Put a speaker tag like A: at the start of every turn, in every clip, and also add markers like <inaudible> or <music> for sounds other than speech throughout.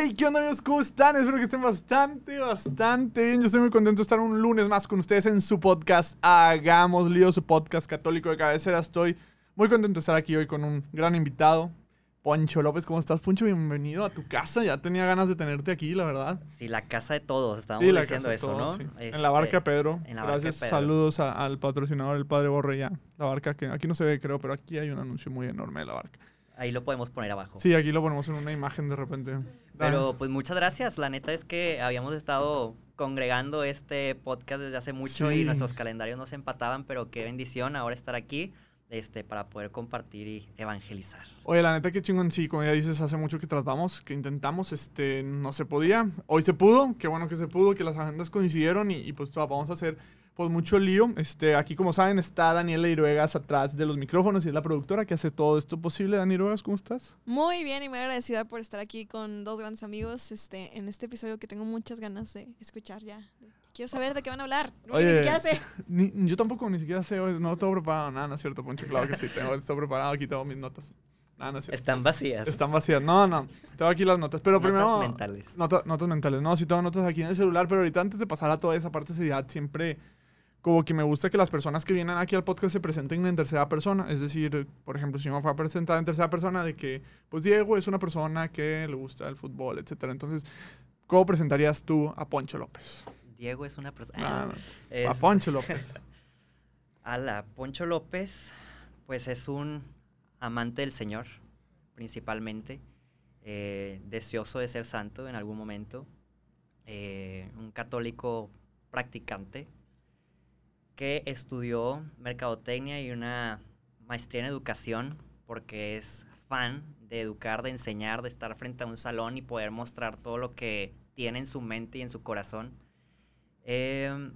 A: Hey, ¿qué onda amigos? ¿Cómo están? Espero que estén bastante, bastante bien. Yo estoy muy contento de estar un lunes más con ustedes en su podcast Hagamos Lío, su podcast católico de cabecera. Estoy muy contento de estar aquí hoy con un gran invitado, Poncho López. ¿Cómo estás, Poncho? Bienvenido a tu casa. Ya tenía ganas de tenerte aquí, la verdad.
B: Sí, la casa de todos, estábamos
A: la
B: diciendo
A: casa de
B: eso,
A: todos,
B: ¿no?
A: sí.
B: Este,
A: En la barca, Pedro.
B: en la barca
A: Gracias.
B: Pedro.
A: Saludos a- al patrocinador, el Padre Borre, ya. La barca que aquí no se ve, creo, pero aquí hay un anuncio muy enorme de la barca.
B: Ahí lo podemos poner abajo.
A: Sí, aquí lo ponemos en una imagen de repente.
B: Pero pues muchas gracias. La neta es que habíamos estado congregando este podcast desde hace mucho
A: Sí.
B: y nuestros calendarios no se empataban, pero qué bendición ahora estar aquí este, para poder compartir y evangelizar.
A: Oye, la neta que chingón, sí, como ya dices, hace mucho que tratamos, que intentamos, este, no se podía. Hoy se pudo, qué bueno que se pudo, que las agendas coincidieron y, y, pues va, vamos a hacer pues mucho lío. Este, aquí como saben está Daniela Iruegas atrás de los micrófonos y es la productora que hace todo esto posible. Dani Iruegas, ¿cómo estás?
C: Muy bien y muy agradecida por estar aquí con dos grandes amigos este, en este episodio que tengo muchas ganas de escuchar ya. Quiero saber de qué van a hablar.
A: Oye.
C: Ni siquiera sé. <laughs>
A: Ni- yo tampoco ni siquiera sé, hoy, no tengo preparado, nada, no es cierto, Poncho, claro que sí, tengo esto preparado, aquí tengo mis notas. Nada, no es cierto.
B: Están vacías.
A: Están vacías, no, no, tengo aquí las notas, pero
B: Notas
A: primero...
B: mentales.
A: Nota- notas mentales. No, sí tengo notas aquí en el celular, pero ahorita antes de pasar a toda esa parte de seriedad, siempre como que me gusta que las personas que vienen aquí al podcast se presenten en tercera persona. Es decir, por ejemplo, si me fue a presentar en tercera persona de que, pues Diego es una persona que le gusta el fútbol, etcétera. Entonces, ¿cómo presentarías tú a Poncho López?
B: Diego es una persona...
A: Ah, <laughs>
B: es-
A: a Poncho López. <laughs>
B: Ala, Poncho López, pues es un amante del Señor, principalmente, eh, deseoso de ser santo en algún momento, eh, un católico practicante que estudió mercadotecnia y una maestría en educación porque es fan de educar, de enseñar, de estar frente a un salón y poder mostrar todo lo que tiene en su mente y en su corazón. Em,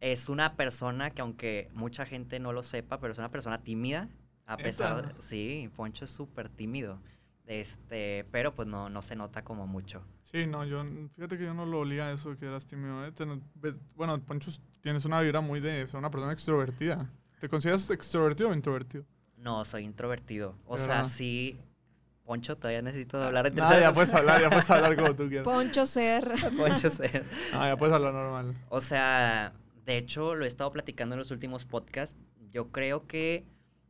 B: es una persona que aunque mucha gente no lo sepa, pero es una persona tímida. A pesar sí, Poncho es súper tímido. Este, pero pues no, no se nota como mucho.
A: Sí, no, yo, fíjate que yo no lo olía eso que eras tímido. ¿eh? Bueno, Poncho, tienes una vibra muy de ser una persona extrovertida. ¿Te consideras extrovertido o introvertido?
B: No, soy introvertido. O
A: ¿De
B: sea,
A: verdad?
B: sí. Poncho, todavía necesito hablar en
A: Nada,
B: tercera
A: ya puedes hablar, ya puedes hablar como tú <laughs> quieras.
C: Poncho Ser.
B: Poncho ser.
A: Ah, ya puedes hablar normal.
B: O sea, de hecho, lo he estado platicando en los últimos podcasts. Yo creo que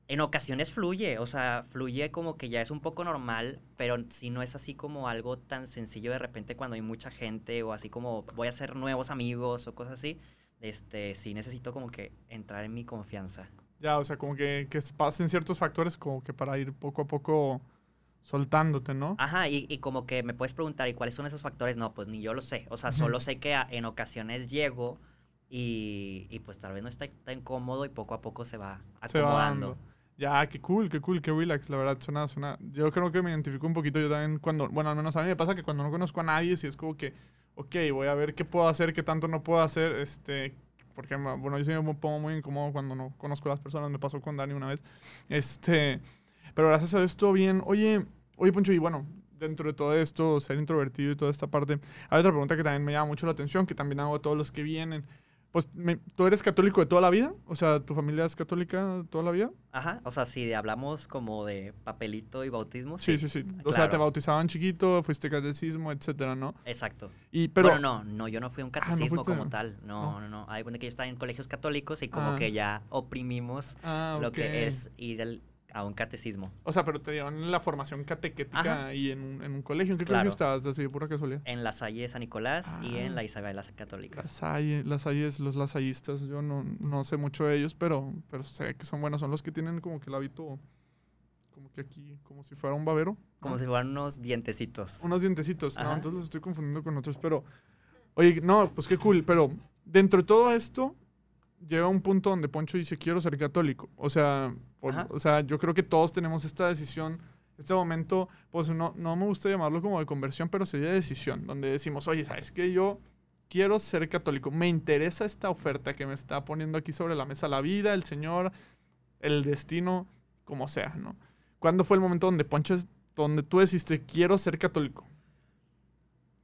B: en ocasiones fluye, o sea, fluye como que ya es un poco normal, pero si no es así como algo tan sencillo de repente cuando hay mucha gente o así como voy a hacer nuevos amigos o cosas así, este, sí necesito como que entrar en mi confianza.
A: Ya, o sea, como que, que pasen ciertos factores como que para ir poco a poco soltándote, ¿no?
B: Ajá, y, y como que me puedes preguntar, ¿y cuáles son esos factores? No, pues ni yo lo sé. O sea, solo sé que a- en ocasiones llego y, y pues tal vez no está tan cómodo y poco a poco se va
A: Se va
B: acomodando.
A: dando. Ya, qué cool, qué cool, qué relax, la verdad, suena, suena. Yo creo que me identifico un poquito yo también cuando, bueno, al menos a mí me pasa que cuando no conozco a nadie, si es como que, ok, voy a ver qué puedo hacer, qué tanto no puedo hacer, este, porque, bueno, yo sí me pongo muy incómodo cuando no conozco a las personas, me pasó con Dani una vez, este, pero gracias a Dios estuvo bien. Oye, oye, Poncho, y bueno, dentro de todo esto, ser introvertido y toda esta parte, hay otra pregunta que también me llama mucho la atención, que también hago a todos los que vienen. Pues, me- ¿tú eres católico de toda la vida? O sea, ¿tu familia es católica toda la vida?
B: Ajá, o sea, si hablamos como de papelito y bautismo,
A: Sí,
B: sí.
A: sí, sí. O sea, te bautizaban chiquito, fuiste catecismo, etcétera, ¿no?
B: Exacto.
A: Y, pero,
B: bueno, no, no, yo no fui a un
A: Ah, ¿no
B: catecismo como tal. No,
A: No.
B: no, no. Hay cuenta que yo estaba en colegios católicos y como
A: Ah.
B: que ya oprimimos
A: ah,
B: lo que es ir al- a un catecismo.
A: O sea, pero te dieron la formación catequética
B: Ajá.
A: ahí en un, en un colegio. ¿En qué
B: Claro.
A: colegio estabas? Así, pura casualidad.
B: En la Salle de San Nicolás y
A: Ah.
B: en la Isabela Católica.
A: Las hay, las hayes, los lasallistas, yo no, no sé mucho de ellos, pero, pero sé que son buenos. Son los que tienen como que el hábito, como que aquí, como si fuera un babero.
B: Como
A: ¿no?
B: si fueran unos dientecitos.
A: Unos dientecitos, no,
B: Ajá.
A: entonces los estoy confundiendo con otros, pero... Oye, no, pues qué cool, pero dentro de todo esto llega un punto donde Poncho dice, quiero ser católico. O sea, por- o sea, yo creo que todos tenemos esta decisión, este momento, pues no, no me gusta llamarlo como de conversión, pero sería de decisión, donde decimos, oye, ¿sabes qué? Yo quiero ser católico, me interesa esta oferta que me está poniendo aquí sobre la mesa, la vida, el Señor, el destino, como sea, ¿no? ¿Cuándo fue el momento donde Poncho, donde tú deciste, quiero ser católico?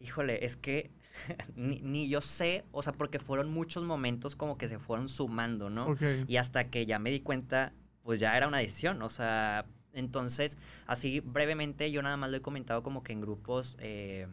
B: Híjole, es que <laughs> ni, ni yo sé, o sea, porque fueron muchos momentos como que se fueron sumando, ¿no? Y hasta que ya me di cuenta, pues ya era una decisión, o sea, Entonces, así brevemente, yo nada más lo he comentado como que en grupos eh,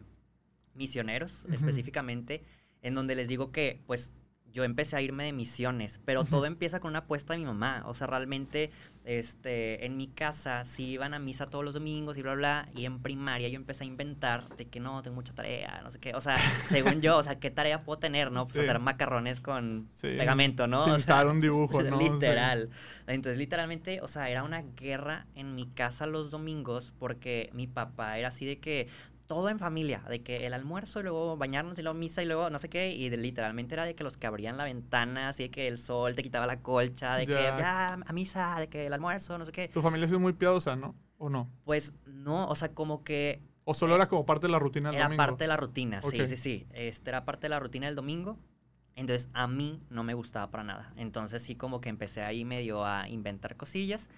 B: misioneros específicamente, en donde les digo que, pues, yo empecé a irme de misiones, pero todo empieza con una apuesta de mi mamá. O sea, realmente, este, en mi casa sí iban a misa todos los domingos y bla, bla, y en primaria yo empecé a inventar de que no, tengo mucha tarea, no sé qué. O sea, según yo, o sea, ¿qué tarea puedo tener, no? Pues
A: Sí.
B: hacer macarrones con
A: Sí.
B: pegamento, ¿no? O sea,
A: Pintar un dibujo, <laughs> ¿no? Sí.
B: Literal. Entonces, literalmente, o sea, era una guerra en mi casa los domingos porque mi papá era así de que todo en familia, de que el almuerzo y luego bañarnos y luego misa y luego no sé qué, y de- literalmente era de que los que abrían la ventana, así de que el sol te quitaba la colcha, de que
A: Ya.
B: a misa, de que el almuerzo, no sé qué.
A: Tu familia sí es muy piadosa, ¿no? ¿O no?
B: Pues no, o sea, como que
A: ¿O solo era como parte de la rutina del
B: era
A: domingo?
B: parte de la rutina, sí,
A: Ok.
B: sí, sí. Este era parte de la rutina del domingo. Entonces a mí no me gustaba para nada. Entonces sí como que empecé ahí medio a inventar cosillas.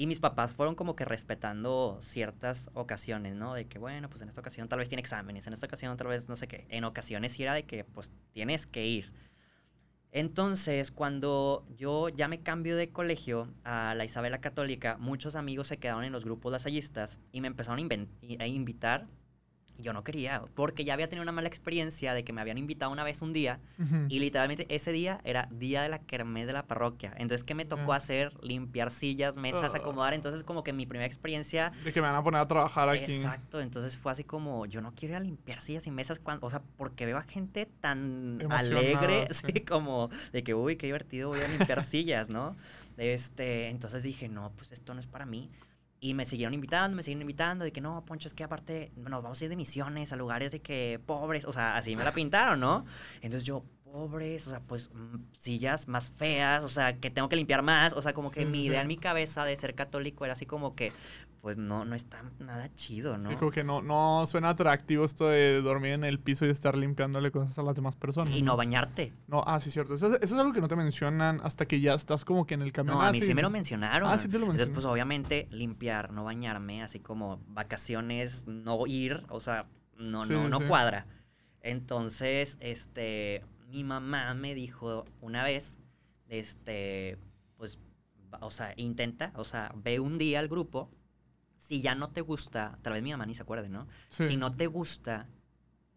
B: Y mis papás fueron como que respetando ciertas ocasiones, ¿no? De que, bueno, pues en esta ocasión tal vez tiene exámenes, en esta ocasión tal vez no sé qué. En ocasiones sí era de que, pues, tienes que ir. Entonces, cuando yo ya me cambio de colegio a la Isabela Católica, muchos amigos se quedaron en los grupos lasallistas y me empezaron a, invitar. Yo no quería, porque ya había tenido una mala experiencia de que me habían invitado una vez un día
A: Ujú.
B: y literalmente ese día era día de la kermés de la parroquia. Entonces, ¿qué me tocó
A: Ya.
B: hacer? Limpiar sillas, mesas,
A: Ah.
B: acomodar. Entonces, como que mi primera experiencia
A: De que me van a poner a trabajar aquí.
B: Exacto, entonces fue así como, yo no quiero ir a limpiar sillas y mesas, cuando, o sea, porque veo a gente tan
A: Emocionada,
B: alegre, <laughs>
A: sí.
B: así como de que, uy, qué divertido, voy a limpiar <laughs> sillas, ¿no? Este, entonces dije, no, pues esto no es para mí. Y me siguieron invitando, me siguieron invitando, de que no, Poncho, es que aparte, bueno, vamos a ir de misiones a lugares de que pobres, o sea, así me la pintaron, ¿no? Entonces yo, pobres, o sea, pues mm, sillas más feas, o sea, que tengo que limpiar más, o sea, como que
A: Sí,
B: mi idea
A: sí.
B: en mi cabeza de ser católico era así como que, pues no, no está nada chido, ¿no?
A: Sí, como que no, no suena atractivo esto de dormir en el piso y estar limpiándole cosas a las demás personas.
B: Y no bañarte.
A: No, ah, sí, cierto. Eso, es- eso es algo que no te mencionan hasta que ya estás como que en el camión.
B: No, a mí sí me lo mencionaron.
A: Ah, sí te lo
B: Entonces,
A: mencionaron.
B: pues obviamente limpiar, no bañarme, así como vacaciones, no ir, o sea, no,
A: Sí,
B: no, no cuadra. Entonces, este, mi mamá me dijo una vez, este, pues, o sea, intenta, o sea, ve un día al grupo, si ya no te gusta, tal vez mi mamá ni se acuerde, ¿no?
A: Sí.
B: Si no te gusta,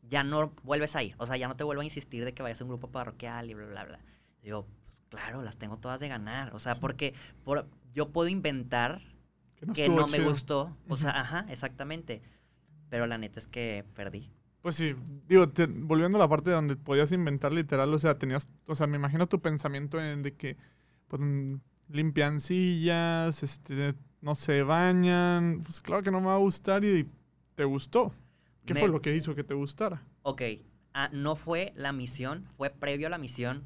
B: ya no vuelves a ir. O sea, ya no te vuelvo a insistir de que vayas a un grupo parroquial y bla, bla, bla. Digo, pues claro, las tengo todas de ganar. O sea,
A: Sí.
B: porque por, yo puedo inventar
A: no
B: que no me
A: chido.
B: gustó. O sea, ajá, exactamente. Pero la neta es que perdí.
A: Pues sí, digo, te- volviendo a la parte donde podías inventar literal, o sea, tenías, o sea, me imagino tu pensamiento en de que pues, mm, limpian sillas, este, no se bañan, pues claro que no me va a gustar y te gustó. ¿Qué
B: Me-
A: fue lo que hizo que te gustara?
B: Ok, ah, no fue la misión, fue previo a la misión.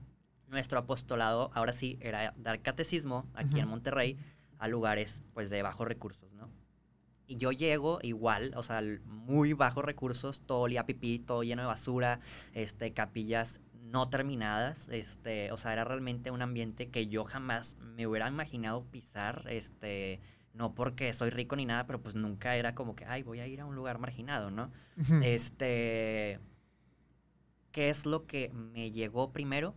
B: Nuestro apostolado, ahora sí, era dar catecismo aquí en. Monterrey a lugares pues de bajos recursos, ¿no? Y yo llego igual, o sea, muy bajos recursos, todo olía pipí, todo lleno de basura, este, capillas no terminadas, este, o sea, era realmente un ambiente que yo jamás me hubiera imaginado pisar, este, no porque soy rico ni nada, pero pues nunca era como que, ay, voy a ir a un lugar marginado, ¿no? Este. ¿Qué es lo que me llegó primero?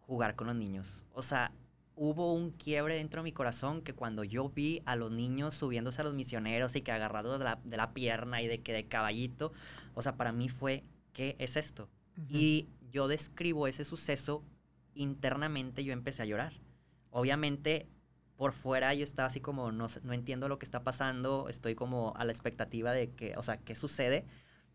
B: Jugar con los niños. O sea, hubo un quiebre dentro de mi corazón que cuando yo vi a los niños subiéndose a los misioneros y que agarrados de la, de la pierna y de que de caballito, o sea, para mí fue, ¿qué es esto? Y yo describo ese suceso, internamente yo empecé a llorar. Obviamente, por fuera yo estaba así como, no, no entiendo lo que está pasando, estoy como a la expectativa de que, o sea, qué sucede,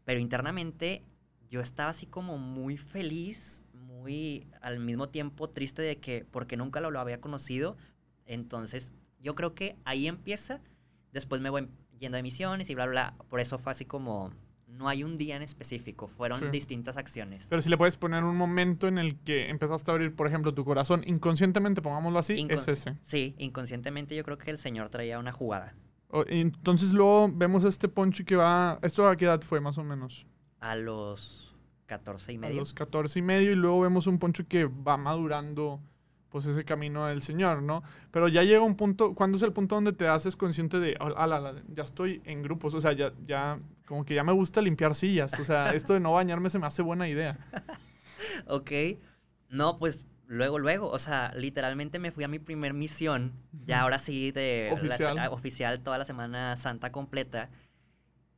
B: pero internamente yo estaba así como muy feliz, muy al mismo tiempo triste de que, porque nunca lo, lo había conocido, entonces yo creo que ahí empieza, después me voy yendo de misiones y bla, bla, bla, por eso fue así como, no hay un día en específico, fueron
A: Sí.
B: distintas acciones.
A: Pero si le puedes poner un momento en el que empezaste a abrir, por ejemplo, tu corazón inconscientemente, pongámoslo así, es ese.
B: Sí, inconscientemente yo creo que el Señor traía una jugada.
A: O- y entonces luego vemos este Poncho que va, ¿esto a qué edad fue más o menos?
B: A los 14 y
A: A
B: medio.
A: los 14 y medio y luego vemos un Poncho que va madurando pues ese camino del Señor, ¿no? Pero ya llega un punto, ¿cuándo es el punto donde te haces consciente de, "Ah, ala, ya estoy en grupos, o sea, ya, ya, como que ya me gusta limpiar sillas, o sea, <laughs> esto de no bañarme se me hace buena idea. <laughs>
B: Ok. No, pues luego, luego, o sea, literalmente me fui a mi primer misión, ya ahora sí de la-
A: Oficial.
B: a- oficial toda la Semana Santa completa.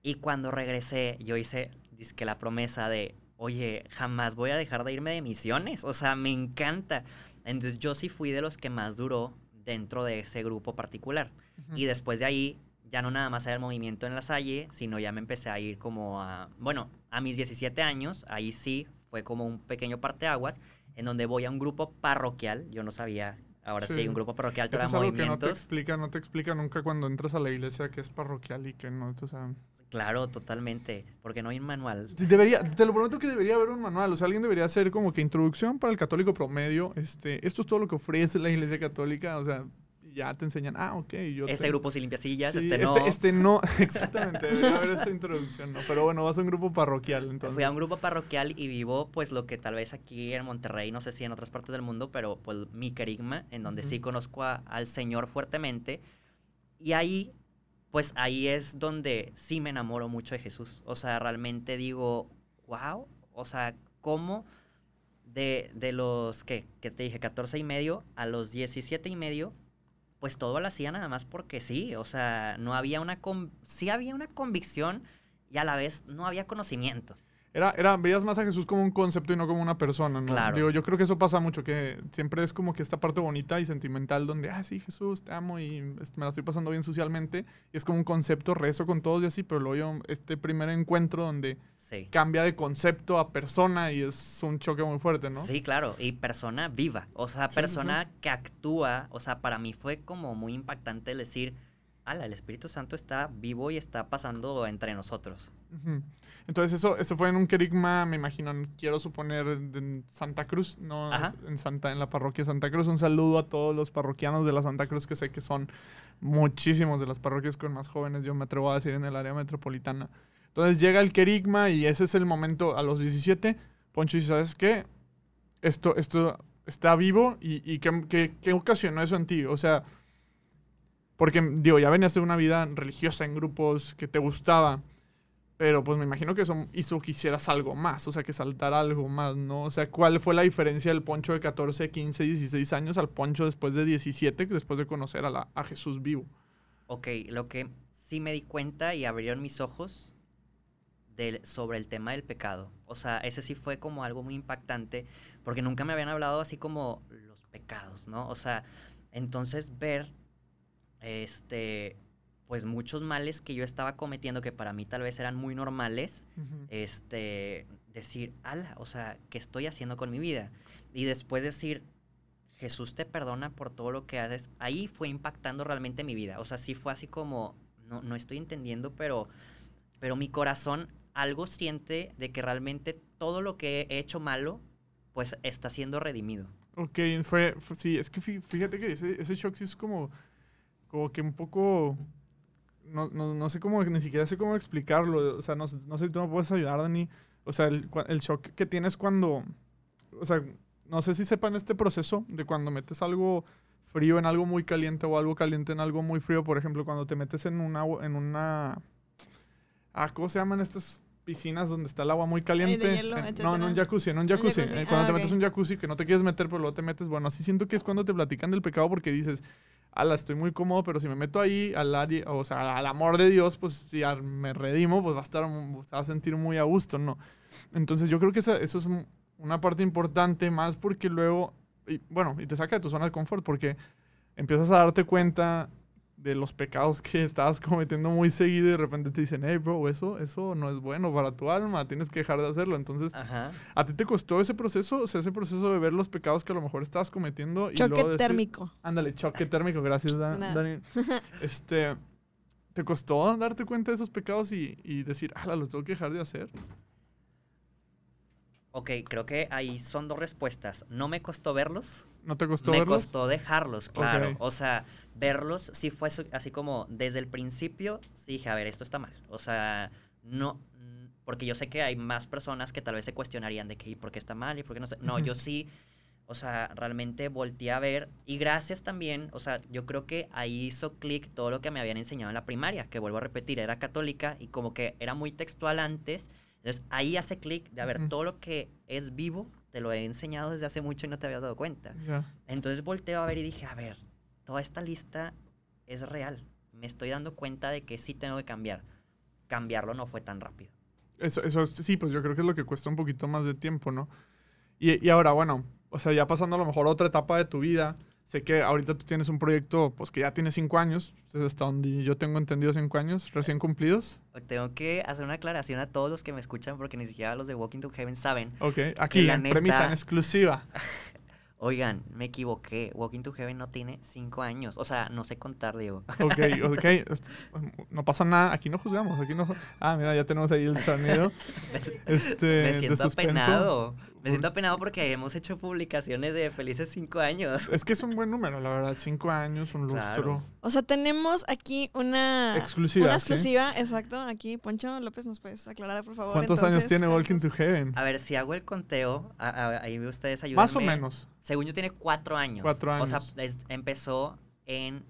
B: Y cuando regresé, yo hice que la promesa de, oye, jamás voy a dejar de irme de misiones. O sea, me encanta. Entonces yo sí fui de los que más duró dentro de ese grupo particular.
A: Ujú.
B: Y después de ahí, ya no nada más era el movimiento en la Salle, sino ya me empecé a ir como a, bueno, a mis 17 años, ahí sí fue como un pequeño parteaguas, en donde voy a un grupo parroquial, yo no sabía, ahora sí,
A: Sí.
B: un grupo parroquial,
A: Eso
B: toda
A: es algo que no te
B: movimientos.
A: explica, no te explica nunca cuando entras a la iglesia que es parroquial y que no, o sea...
B: Claro, totalmente, porque no hay un manual.
A: Debería, te lo prometo que debería haber un manual, o sea, alguien debería hacer como que introducción para el católico promedio, este, esto es todo lo que ofrece la iglesia católica, o sea, ya te enseñan, ah, ok, yo
B: Este
A: te-
B: grupo sí limpia sillas,
A: Sí,
B: este no.
A: este no, <laughs> exactamente, debería haber esa introducción, ¿no? Pero bueno, vas a un grupo parroquial, entonces.
B: Fui a un grupo parroquial y vivo, pues, lo que tal vez aquí en Monterrey, no sé si en otras partes del mundo, pero pues mi querigma, en donde sí conozco a- al Señor fuertemente. Y ahí, pues ahí es donde sí me enamoro mucho de Jesús. O sea, realmente digo, wow, o sea, ¿cómo de, de los, ¿qué? Que te dije, 14 y medio a los 17 y medio, pues todo lo hacía nada más porque sí. O sea, no había una, sí había una convicción y a la vez no había conocimiento.
A: Era, era, veías más a Jesús como un concepto y no como una persona, ¿no?
B: Claro.
A: Digo, yo creo que eso pasa mucho, que siempre es como que esta parte bonita y sentimental donde, ah, sí, Jesús, te amo y este, me la estoy pasando bien socialmente. Y es como un concepto, rezo con todos y así, pero luego este primer encuentro donde
B: Sí.
A: cambia de concepto a persona y es un choque muy fuerte, ¿no?
B: Sí, claro, y persona viva, o sea,
A: Sí, sí,
B: persona que actúa, o sea, para mí fue como muy impactante decir, ala, el Espíritu Santo está vivo y está pasando entre nosotros.
A: Entonces eso, eso fue en un querigma, me imagino, quiero suponer, en Santa Cruz, ¿no?
B: Ajá.
A: En, Santa, en la parroquia Santa Cruz. Un saludo a todos los parroquianos de la Santa Cruz, que sé que son muchísimos de las parroquias con más jóvenes, yo me atrevo a decir, en el área metropolitana. Entonces llega el querigma y ese es el momento a los 17. Poncho, ¿y sabes qué? Esto, esto está vivo y, y ¿qué, qué, qué ocasionó eso en ti? O sea, porque, digo, ya venías de una vida religiosa en grupos que te gustaba. Pero pues me imagino que eso hizo que hicieras algo más, o sea, que saltara algo más, ¿no? O sea, ¿cuál fue la diferencia del poncho de 14, 15, 16 años al poncho después de 17, después de conocer a, la, a Jesús vivo?
B: Ok, lo que sí me di cuenta y abrieron mis ojos del- sobre el tema del pecado. O sea, ese sí fue como algo muy impactante, porque nunca me habían hablado así como los pecados, ¿no? O sea, entonces ver, este, pues muchos males que yo estaba cometiendo, que para mí tal vez eran muy normales, este, decir, ala, o sea, ¿qué estoy haciendo con mi vida? Y después decir, Jesús te perdona por todo lo que haces. Ahí fue impactando realmente mi vida. O sea, sí fue así como, no, no estoy entendiendo, pero, pero mi corazón algo siente de que realmente todo lo que he hecho malo, pues está siendo redimido.
A: Ok, fue, fue- sí, es que fí- fíjate que ese, ese shock sí es como, como que un poco, no, no, no sé cómo, ni siquiera sé cómo explicarlo, o sea, no, sé- no sé si tú me puedes ayudar, Dani, o sea, el, el shock que tienes cuando, o sea, no sé si sepan este proceso de cuando metes algo frío en algo muy caliente o algo caliente en algo muy frío, por ejemplo, cuando te metes en una, agua- en una, ah, ¿cómo se llaman estas piscinas donde está el agua muy caliente?
C: hielo,
A: En- no, en un jacuzzi, en un jacuzzi.
C: jacuzzi,
A: Eh, cuando
C: ah,
A: te metes en un jacuzzi que no te quieres meter, pero luego te metes, bueno, así siento que es cuando te platican del pecado porque dices, ala, estoy muy cómodo, pero si me meto ahí al área, o sea, al amor de Dios, pues si me redimo, pues va a estar, se va a sentir muy a gusto, ¿no? Entonces yo creo que esa- eso es un- una parte importante más porque luego, y, bueno, y te saca de tu zona de confort porque empiezas a darte cuenta de los pecados que <laughs> estabas cometiendo muy seguido y de repente te dicen, hey, bro, eso, eso no es bueno para tu alma, tienes que dejar de hacerlo. Entonces,
B: Ajá.
A: ¿a ti te costó ese proceso? O sea, ese proceso de ver los pecados que a lo mejor estabas cometiendo y luego
C: Choque
A: decir-
C: térmico.
A: Ándale, choque <laughs> térmico, gracias. Dani. <laughs> Este, ¿te costó darte cuenta de esos pecados y, y decir, ala, los tengo que dejar de hacer?
B: Ok, creo que ahí son dos respuestas. No me costó verlos,
A: ¿No te costó
B: me
A: verlos?
B: costó dejarlos, claro. O sea, verlos sí fue así como desde el principio, sí dije, a ver, esto está mal. O sea, no, mm, porque yo sé que hay más personas que tal vez se cuestionarían de que, ¿y por qué está mal? ¿Y por qué no sé? No, yo sí, o sea, realmente volteé a ver. Y gracias también, o sea, yo creo que ahí hizo clic todo lo que me habían enseñado en la primaria, que vuelvo a repetir, era católica y como que era muy textual antes. Entonces ahí hace clic de, a ver, todo lo que es vivo te lo he enseñado desde hace mucho y no te habías dado cuenta.
A: Ya.
B: Entonces volteo a ver y dije, a ver, toda esta lista es real. Me estoy dando cuenta de que sí tengo que cambiar. Cambiarlo no fue tan rápido.
A: Eso, eso sí, pues yo creo que es lo que cuesta un poquito más de tiempo, ¿no? Y, y ahora, bueno, o sea, ya pasando a lo mejor a otra etapa de tu vida, sé que ahorita tú tienes un proyecto, pues que ya tiene cinco años, es hasta donde yo tengo entendido cinco años recién cumplidos.
B: Tengo que hacer una aclaración a todos los que me escuchan porque ni siquiera los de Walking to Heaven saben.
A: Ok, aquí, en premisa, en exclusiva. <laughs>
B: Oigan, me equivoqué. Walking to Heaven no tiene cinco años. O sea, no sé contar, Diego.
A: Ok, <laughs> ok, no pasa nada, aquí no juzgamos, aquí no... Ah, mira, ya tenemos ahí el sonido <laughs> este,
B: me
A: de
B: siento
A: suspenso.
B: apenado. Me siento apenado porque hemos hecho publicaciones de felices cinco años.
A: Es que es un buen número, la verdad, cinco años, un
B: Claro.
A: lustro.
C: O sea, tenemos aquí una
A: Exclusiva,
C: Una
A: ¿sí?
C: exclusiva, exacto. Aquí, Poncho López, ¿nos puedes aclarar, por favor?
A: ¿Cuántos años tiene Walking to. Heaven?
B: A ver, si hago el conteo, a- a- ahí ustedes ayúdenme.
A: Más o menos.
B: Según yo tiene cuatro años.
A: Cuatro
B: O sea,
A: años.
B: es- empezó en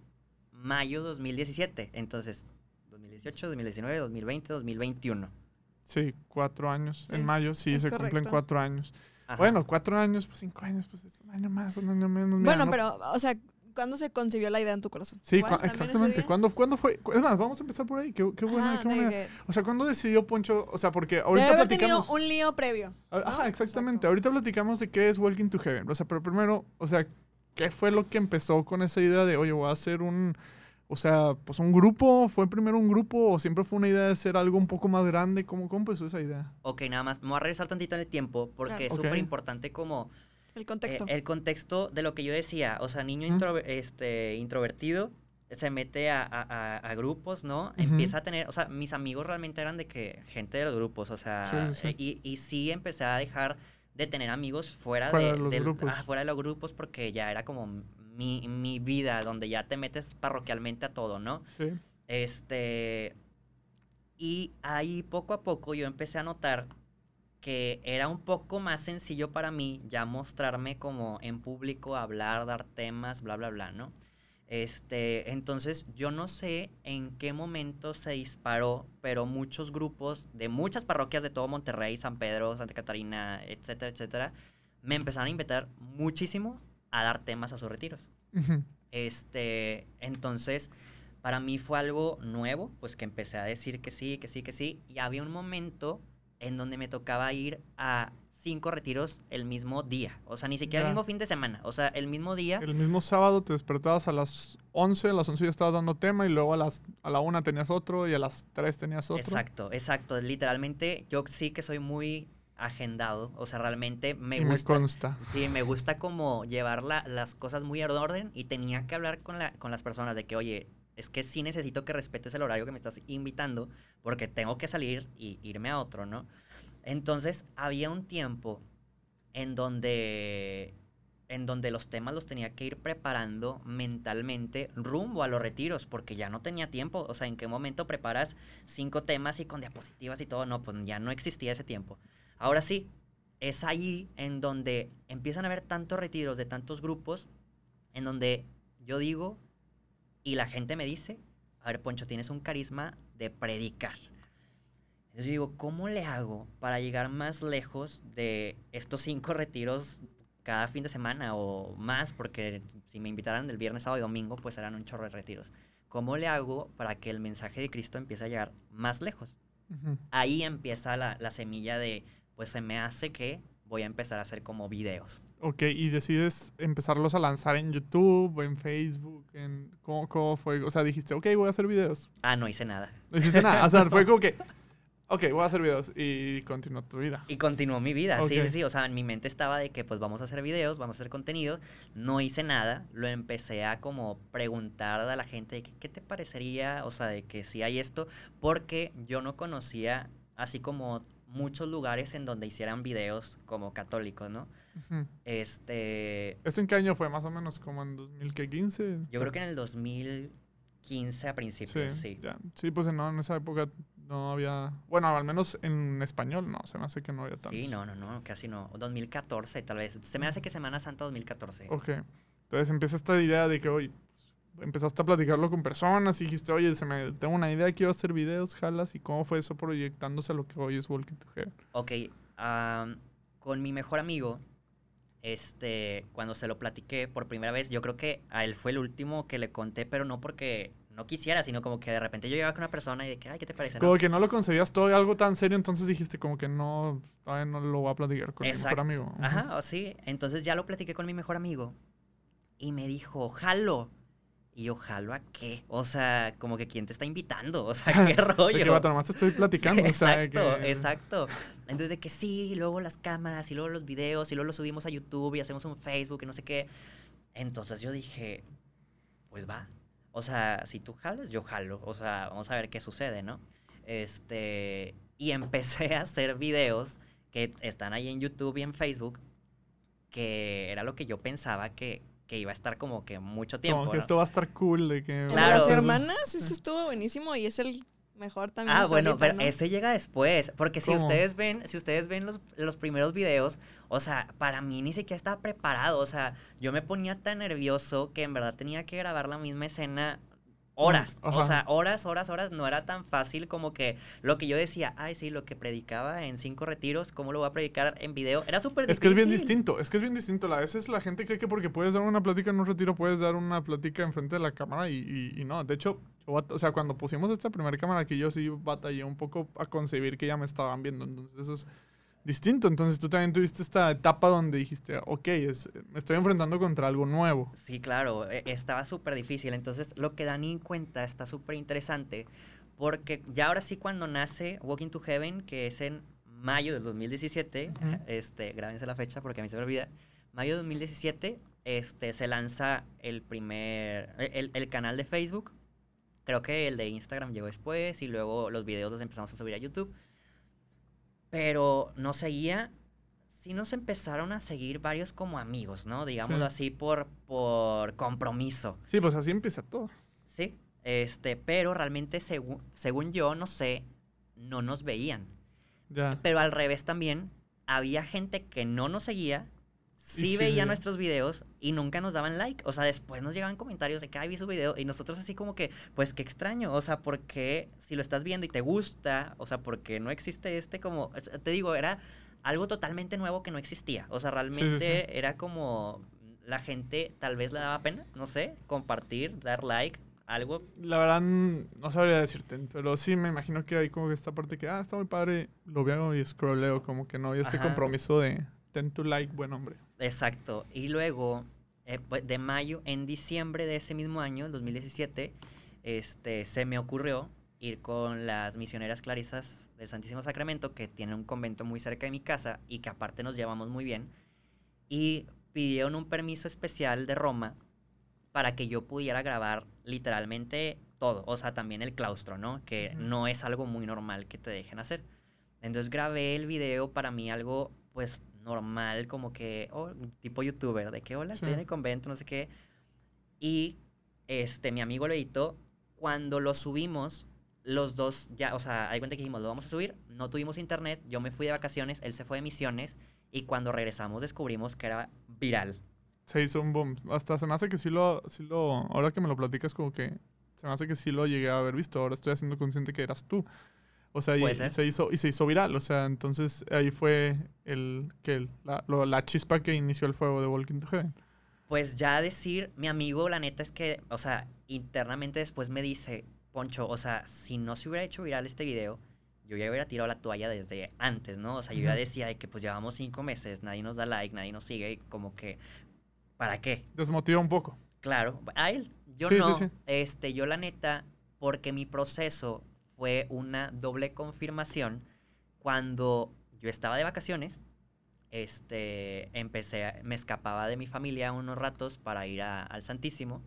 B: mayo 2017. Entonces, 2018, 2019, 2020, 2021.
A: Sí, cuatro años.
C: Sí,
A: en mayo, sí, se cumplen
C: correcto.
A: cuatro años.
B: Ajá.
A: Bueno, cuatro años, pues cinco años, pues es un año más, un año menos. mira,
C: Bueno,
A: no-
C: pero, o sea, ¿cuándo se concibió la idea en tu corazón?
A: Sí, exactamente. ¿Cuándo, ¿Cuándo fue? Es más, vamos a empezar por ahí. Qué, qué buena,
C: Ajá,
A: qué buena.
C: que
A: O sea, ¿cuándo decidió Poncho? O sea, porque
C: Debe
A: ahorita
C: haber tenido
A: platicamos.
C: un lío previo.
A: Ah,
C: ¿no?
A: Ajá, exactamente.
C: Exacto.
A: Ahorita platicamos de qué es Walking to Heaven. O sea, pero primero, o sea, ¿qué fue lo que empezó con esa idea de, oye, voy a hacer un. O sea, pues un grupo, ¿fue primero un grupo o siempre fue una idea de ser algo un poco más grande? ¿Cómo, cómo empezó esa idea?
B: Ok, nada más. Me voy a regresar tantito en el tiempo porque
C: Claro.
B: es
A: Ok.
B: súper importante como
C: El contexto.
B: eh, el contexto de lo que yo decía. O sea, niño este, introvertido se mete a, a- a- a grupos, ¿no? Empieza a tener, o sea, mis amigos realmente eran de que gente de los grupos, o sea,
A: Sí, sí.
B: eh, y, y sí empecé a dejar de tener amigos fuera,
A: Fuera
B: de,
A: de los
B: del-
A: grupos.
B: ah, fuera de los grupos porque ya era como mi, mi vida, donde ya te metes parroquialmente a todo, ¿no?
A: Sí.
B: Este. Y ahí poco a poco yo empecé a notar que era un poco más sencillo para mí ya mostrarme como en público, hablar, dar temas, bla, bla, bla, ¿no? Este, entonces yo no sé en qué momento se disparó, pero muchos grupos de muchas parroquias de todo Monterrey, San Pedro, Santa Catarina, etcétera, etcétera, me empezaron a invitar muchísimo a dar temas a sus retiros.
A: Ujú.
B: Este, entonces, para mí fue algo nuevo, pues que empecé a decir que sí, que sí, que sí. Y había un momento en donde me tocaba ir a cinco retiros el mismo día. O sea, ni siquiera
A: Ya.
B: el mismo fin de semana. O sea, el mismo día.
A: El mismo sábado te despertabas a las 11, a las 11 ya estabas dando tema y luego a las a la 1 tenías otro y a las 3 tenías otro.
B: Exacto, exacto. Literalmente, yo sí que soy muy agendado. O sea, realmente me
A: y me
B: gusta.
A: consta.
B: Sí, me gusta como llevar la- las cosas muy en orden y tenía que hablar con, la, con las personas de que, oye, es que sí necesito que respetes el horario que me estás invitando porque tengo que salir y irme a otro, ¿no? Entonces, había un tiempo en donde, en donde los temas los tenía que ir preparando mentalmente rumbo a los retiros porque ya no tenía tiempo. O sea, ¿en qué momento preparas cinco temas y con diapositivas y todo? No, pues ya no existía ese tiempo. Ahora sí, es ahí en donde empiezan a haber tantos retiros de tantos grupos, en donde yo digo y la gente me dice, a ver, Poncho, tienes un carisma de predicar. Entonces yo digo, ¿cómo le hago para llegar más lejos de estos cinco retiros cada fin de semana o más? Porque si me invitaran del viernes, sábado y domingo, pues eran un chorro de retiros. ¿Cómo le hago para que el mensaje de Cristo empiece a llegar más lejos?
A: Ujú.
B: ahí empieza la, la semilla de, pues se me hace que voy a empezar a hacer como videos.
A: Ok, y decides empezarlos a lanzar en YouTube, en Facebook, en... ¿Cómo, cómo fue? O sea, dijiste, ok, voy a hacer videos.
B: Ah, no hice nada.
A: No hiciste nada. O sea, fue como que, <laughs> ok, voy a hacer videos y continuó tu vida.
B: Y continuó mi vida, sí,
A: Ok.
B: sí, sí. O sea, en mi mente estaba de que pues vamos a hacer videos, vamos a hacer contenidos. No hice nada, lo empecé a como preguntar a la gente de que, qué te parecería, o sea, de que si hay esto, porque yo no conocía así como muchos lugares en donde hicieran videos como católicos, ¿no?
A: Ujú.
B: Este,
A: ¿Esto en qué año fue? Más o menos como en 2015.
B: yo creo que en el 2015 a principios, sí.
A: sí, pues no, en esa época no había... Bueno, al menos en español no, se me hace que no había tantos.
B: Sí, no, no, no, casi no. 2014 tal vez. Se me hace que Semana Santa 2014.
A: Ok. Entonces empieza esta idea de que hoy empezaste a platicarlo con personas y dijiste, oye, se me, tengo una idea, quiero hacer videos, jalas. ¿Y cómo fue eso proyectándose a lo que hoy es Walking to Heaven?
B: Ok, con mi mejor amigo este, cuando se lo platiqué por primera vez, yo creo que a él fue el último que le conté, pero no porque no quisiera, sino como que de repente yo llegaba con una persona y de que, ay, ¿qué te parece?
A: Como que no lo concebías todo algo tan serio, entonces dijiste como que no, no lo voy a platicar con mi mejor amigo.
B: Ajá, o sí. Entonces ya lo platiqué con mi mejor amigo y me dijo, jalo. Y yo, ¿jalo a qué? O sea, como que quién te está invitando, o sea, qué <laughs> rollo.
A: que, vato, nomás te estoy platicando.
B: exacto, exacto. Entonces de que sí, y luego las cámaras, y luego los videos, y luego los subimos a YouTube, y hacemos un Facebook, y no sé qué. Entonces yo dije, pues va. O sea, si tú jalas, yo jalo. O sea, vamos a ver qué sucede, ¿no? Este, y empecé a hacer videos que están ahí en YouTube y en Facebook, que era lo que yo pensaba que, que iba a estar como que mucho tiempo. Como
A: que esto va a estar cool. De que
C: claro. Las hermanas, ese estuvo buenísimo y es el mejor también.
B: Ah, bueno, pero ese llega después. Porque si ustedes ven, si ustedes ven los, los, primeros videos, o sea, para mí ni siquiera estaba preparado. O sea, yo me ponía tan nervioso que en verdad tenía que grabar la misma escena horas. O sea, horas, horas, horas. No era tan fácil como que lo que yo decía, ay, sí, lo que predicaba en cinco retiros, ¿cómo lo voy a predicar en video? Era súper
A: difícil. Es que es bien distinto, es que es bien distinto. A veces la gente cree que porque puedes dar una plática en un retiro, puedes dar una plática enfrente de la cámara y, y, no. De hecho, o sea, cuando pusimos esta primera cámara aquí, yo sí batallé un poco a concebir que ya me estaban viendo. Entonces, eso es distinto. Entonces tú también tuviste esta etapa donde dijiste, ok, es, me estoy enfrentando contra algo nuevo.
B: Sí, claro, e, estaba súper difícil. Entonces lo que Dani cuenta está súper interesante porque ya ahora sí cuando nace Walking to Heaven, que es en mayo del 2017, este, grábense la fecha porque a mí se me olvida, mayo de 2017 este, se lanza el primer, el, el canal de Facebook. Creo que el de Instagram llegó después y luego los videos los empezamos a subir a YouTube pero no seguía, sí nos empezaron a seguir varios como amigos, ¿no? Digámoslo así por, por compromiso.
A: Sí, pues así empieza todo.
B: Sí, este, pero realmente según, según yo, no sé, no nos veían. Ya. Pero al revés también, había gente que no nos seguía sí, veía nuestros videos y nunca nos daban like. O sea, después nos llegaban comentarios de que, ay, vi su video. Y nosotros así como que, pues qué extraño. O sea, porque si lo estás viendo y te gusta, o sea, porque no existe este como, te digo, era algo totalmente nuevo que no existía. O sea, realmente era como la gente tal vez le daba pena, no sé, compartir, dar like, algo.
A: La verdad, no sabría decirte, pero sí me imagino que hay como que esta parte que, ah, está muy padre, lo veo y scrolleo, como que no hay este compromiso de ten tu like, buen hombre.
B: Exacto. Y luego, eh, pues, de mayo, en diciembre de ese mismo año, el 2017, este, se me ocurrió ir con las misioneras clarisas del Santísimo Sacramento, que tienen un convento muy cerca de mi casa y que aparte nos llevamos muy bien, y pidieron un permiso especial de Roma para que yo pudiera grabar literalmente todo, o sea, también el claustro, ¿no? Que no es algo muy normal que te dejen hacer. Entonces grabé el video para mí algo, pues, normal, como que, oh, tipo youtuber, de que hola, estoy en el convento, no sé qué. Y este, mi amigo lo editó. Cuando lo subimos, los dos ya, o sea, hay cuenta que dijimos, lo vamos a subir. No tuvimos internet, yo me fui de vacaciones, él se fue de misiones. Y cuando regresamos, descubrimos que era viral.
A: Se hizo un boom. Hasta se me hace que sí lo, sí lo. Ahora que me lo platicas, como que se me hace que sí lo llegué a haber visto. Ahora estoy haciendo consciente que eras tú. O sea, y, se hizo, y se hizo viral. O sea, entonces ahí fue el, que la, la, chispa que inició el fuego de Walking to Heaven.
B: Pues ya decir, mi amigo, la neta es que, o sea, internamente después me dice, Poncho, o sea, si no se hubiera hecho viral este video, yo ya hubiera tirado la toalla desde antes, ¿no? O sea, yo ya decía de que pues llevamos cinco meses, nadie nos da like, nadie nos sigue, y como que, ¿para qué?
A: Desmotiva un poco.
B: Claro, a él, yo no. Este, yo la neta, porque mi proceso fue una doble confirmación cuando yo estaba de vacaciones. Este, empecé, me escapaba de mi familia unos ratos para ir al Santísimo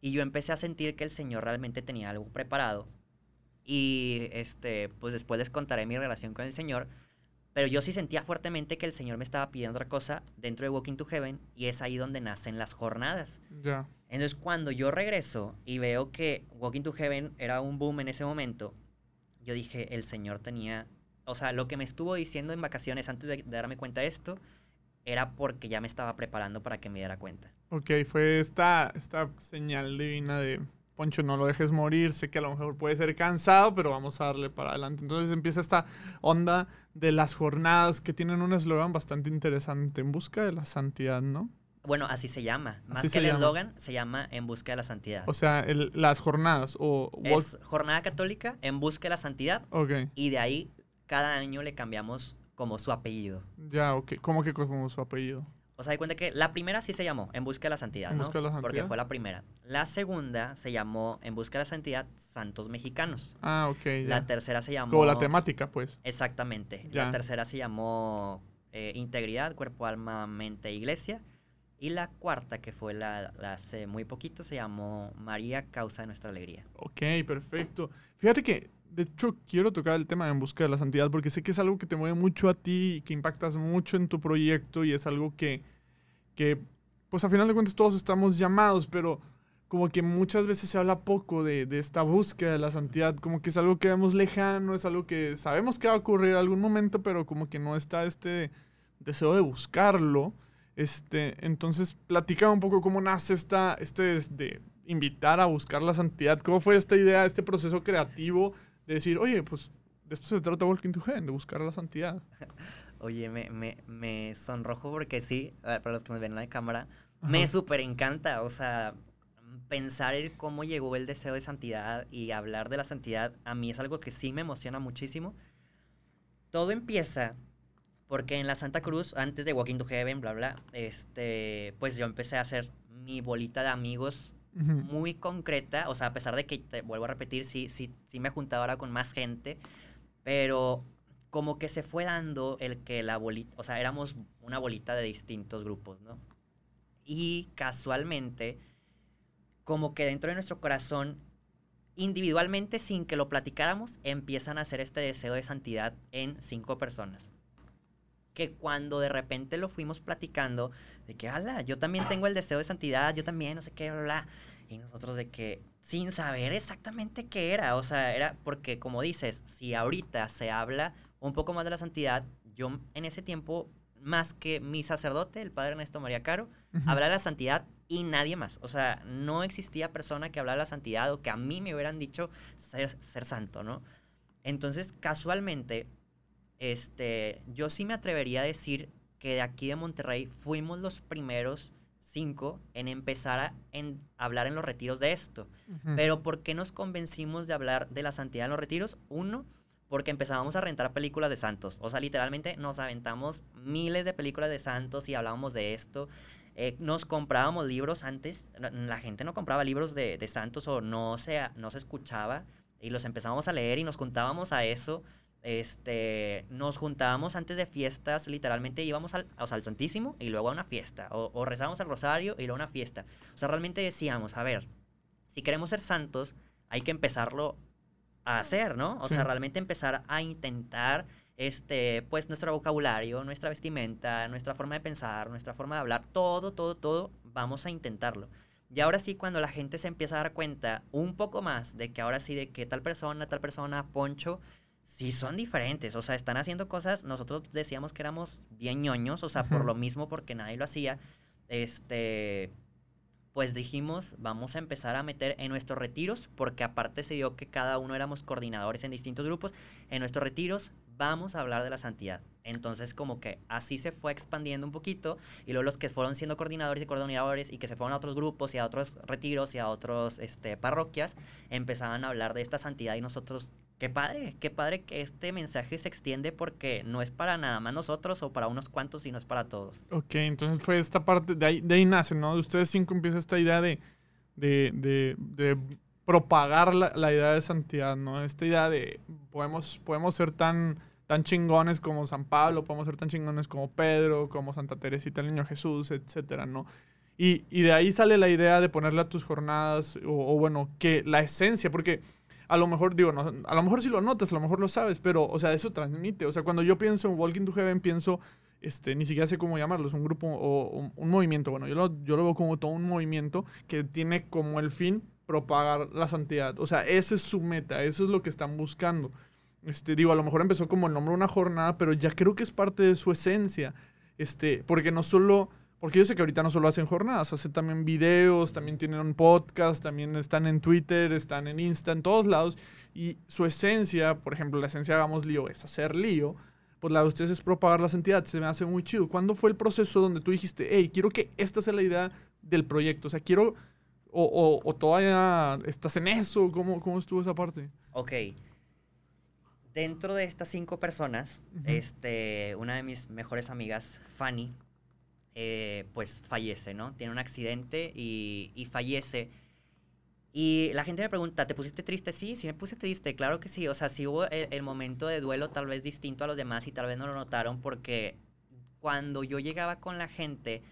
B: y yo empecé a sentir que el Señor realmente tenía algo preparado. Y este, pues después les contaré mi relación con el Señor, pero yo sí sentía fuertemente que el Señor me estaba pidiendo otra cosa dentro de Walking to Heaven y es ahí donde nacen las jornadas. Ya. Entonces, cuando yo regreso y veo que Walking to Heaven era un boom en ese momento, yo dije, el Señor tenía, o sea, lo que me estuvo diciendo en vacaciones antes de, darme cuenta de esto, era porque ya me estaba preparando para que me diera cuenta.
A: Ok, fue esta, esta señal divina de Poncho, no lo dejes morir, sé que a lo mejor puede ser cansado, pero vamos a darle para adelante. Entonces empieza esta onda de las jornadas que tienen un eslogan bastante interesante, en busca de la santidad, ¿no?
B: Bueno, así se llama. Más
A: Así
B: que el eslogan, se llama En busca de la santidad.
A: O sea, el- las jornadas o... walk-
B: es jornada católica en busca de la santidad
A: Ok,
B: y de ahí cada año le cambiamos como su apellido.
A: ya, ok. ¿Cómo que como su apellido?
B: O sea, de cuenta que la primera sí se llamó En busca de la santidad,
A: En
B: ¿no?
A: busca de la
B: Porque
A: santidad.
B: fue la primera. La segunda se llamó En busca de la santidad Santos Mexicanos.
A: Ah, ok, ya.
B: La tercera se llamó...
A: Como la temática, pues.
B: Exactamente.
A: Ya.
B: La tercera se llamó eh, Integridad, Cuerpo, Alma, Mente, Iglesia. Y la cuarta, que fue la, la hace muy poquito, se llamó María, Causa de Nuestra Alegría.
A: Ok, perfecto. Fíjate que, de hecho, quiero tocar el tema en busca de la santidad porque sé que es algo que te mueve mucho a ti y que impactas mucho en tu proyecto y es algo que, que pues a final de cuentas todos estamos llamados, pero como que muchas veces se habla poco de, de esta búsqueda de la santidad, como que es algo que vemos lejano, es algo que sabemos que va a ocurrir en algún momento, pero como que no está este deseo de buscarlo. Este, entonces, platica un poco cómo nace esta, este de invitar a buscar la santidad. ¿Cómo fue esta idea, este proceso creativo de decir, oye, pues de esto se trata Walking to Heaven, de buscar la santidad? <laughs>
B: Oye, me, me, me sonrojo porque sí, para los que nos ven en la cámara, me súper encanta, o sea, pensar el cómo llegó el deseo de santidad y hablar de la santidad, a mí es algo que sí me emociona muchísimo. Todo empieza porque en la Santa Cruz, antes de Walking to Heaven, bla, bla, este, pues yo empecé a hacer mi bolita de amigos muy concreta, o sea, a pesar de que, te vuelvo a repetir, sí, sí, sí me juntaba ahora con más gente, pero como que se fue dando el que la bolita, o sea, éramos una bolita de distintos grupos, ¿no? Y casualmente, como que dentro de nuestro corazón, individualmente, sin que lo platicáramos, empiezan a hacer este deseo de santidad en cinco personas. Que cuando de repente lo fuimos platicando, de que, ala, yo también tengo el deseo de santidad, yo también, no sé qué, bla, bla. Y nosotros de que, sin saber exactamente qué era, o sea, era porque, como dices, si ahorita se habla un poco más de la santidad, yo en ese tiempo, más que mi sacerdote, el padre Ernesto María Caro,
A: Ujú.
B: hablaba de la santidad y nadie más. O sea, no existía persona que hablara de la santidad o que a mí me hubieran dicho ser, ser santo, ¿no? Entonces, casualmente, este, yo sí me atrevería a decir que de aquí de Monterrey fuimos los primeros cinco en empezar a en hablar en los retiros de esto. Pero ¿por qué nos convencimos de hablar de la santidad en los retiros? Uno, porque empezábamos a rentar películas de santos. O sea, literalmente nos aventamos miles de películas de santos y hablábamos de esto. Eh, nos comprábamos libros antes. La, gente no compraba libros de, de santos o no se, no se escuchaba. Y los empezábamos a leer y nos juntábamos a eso. Este, nos juntábamos antes de fiestas, literalmente íbamos al, o sea, al Santísimo y luego a una fiesta. O, o rezábamos el rosario y luego a una fiesta. O sea, realmente decíamos, a ver, si queremos ser santos, hay que empezarlo a hacer, ¿no? O
A: Sí.
B: sea, realmente empezar a intentar, este, pues, nuestro vocabulario, nuestra vestimenta, nuestra forma de pensar, nuestra forma de hablar, todo, todo, todo, vamos a intentarlo. Y ahora sí, cuando la gente se empieza a dar cuenta un poco más de que ahora sí, de que tal persona, tal persona, Poncho, sí son diferentes, o sea, están haciendo cosas, nosotros decíamos que éramos bien ñoños, o sea, por lo mismo, porque nadie lo hacía, este, pues dijimos, vamos a empezar a meter en nuestros retiros, porque aparte se dio que cada uno éramos coordinadores en distintos grupos, en nuestros retiros vamos a hablar de la santidad. Entonces como que así se fue expandiendo un poquito y luego los que fueron siendo coordinadores y coordinadores y que se fueron a otros grupos y a otros retiros y a otros este, parroquias, empezaban a hablar de esta santidad y nosotros, qué padre, qué padre que este mensaje se extiende porque no es para nada más nosotros o para unos cuantos, sino es para todos.
A: Ok, entonces fue esta parte, de ahí, de ahí nace, ¿no? De ustedes cinco empieza esta idea de, de, de, propagar la, la idea de santidad, ¿no? Esta idea de podemos, podemos ser tan, tan chingones como San Pablo, podemos ser tan chingones como Pedro, como Santa Teresita el Niño Jesús, etcétera, ¿no? Y, y de ahí sale la idea de ponerle a tus jornadas, o, o bueno, que la esencia, porque a lo mejor, digo, no, a lo mejor sí lo notas, a lo mejor lo sabes, pero, o sea, eso transmite. O sea, cuando yo pienso en Walking to Heaven, pienso, este, ni siquiera sé cómo llamarlo, es un grupo o un, un movimiento. Bueno, yo lo, yo lo veo como todo un movimiento que tiene como el fin propagar la santidad. O sea, esa es su meta, eso es lo que están buscando. Este, digo, a lo mejor empezó como el nombre de una jornada, pero ya creo que es parte de su esencia. Este, porque no solo Porque yo sé que ahorita no solo hacen jornadas, hacen también videos, también tienen un podcast, también están en Twitter, están en Insta, en todos lados. Y su esencia, por ejemplo, la esencia de Hagamos Lío es hacer lío. Pues la de ustedes es propagar las entidades. Se me hace muy chido. ¿Cuándo fue el proceso donde tú dijiste, hey, quiero que esta sea la idea del proyecto? O sea, quiero... O, o, o todavía estás en eso. ¿Cómo, ¿Cómo estuvo esa parte?
B: Ok. Dentro de estas cinco personas,
A: Ujú.
B: este, una de mis mejores amigas, Fanny, eh, pues fallece, ¿no? Tiene un accidente y, y fallece. Y la gente me pregunta, ¿te pusiste triste? Sí, sí me puse triste, claro que sí. O sea, sí hubo el, el momento de duelo tal vez distinto a los demás y tal vez no lo notaron porque cuando yo llegaba con la gente,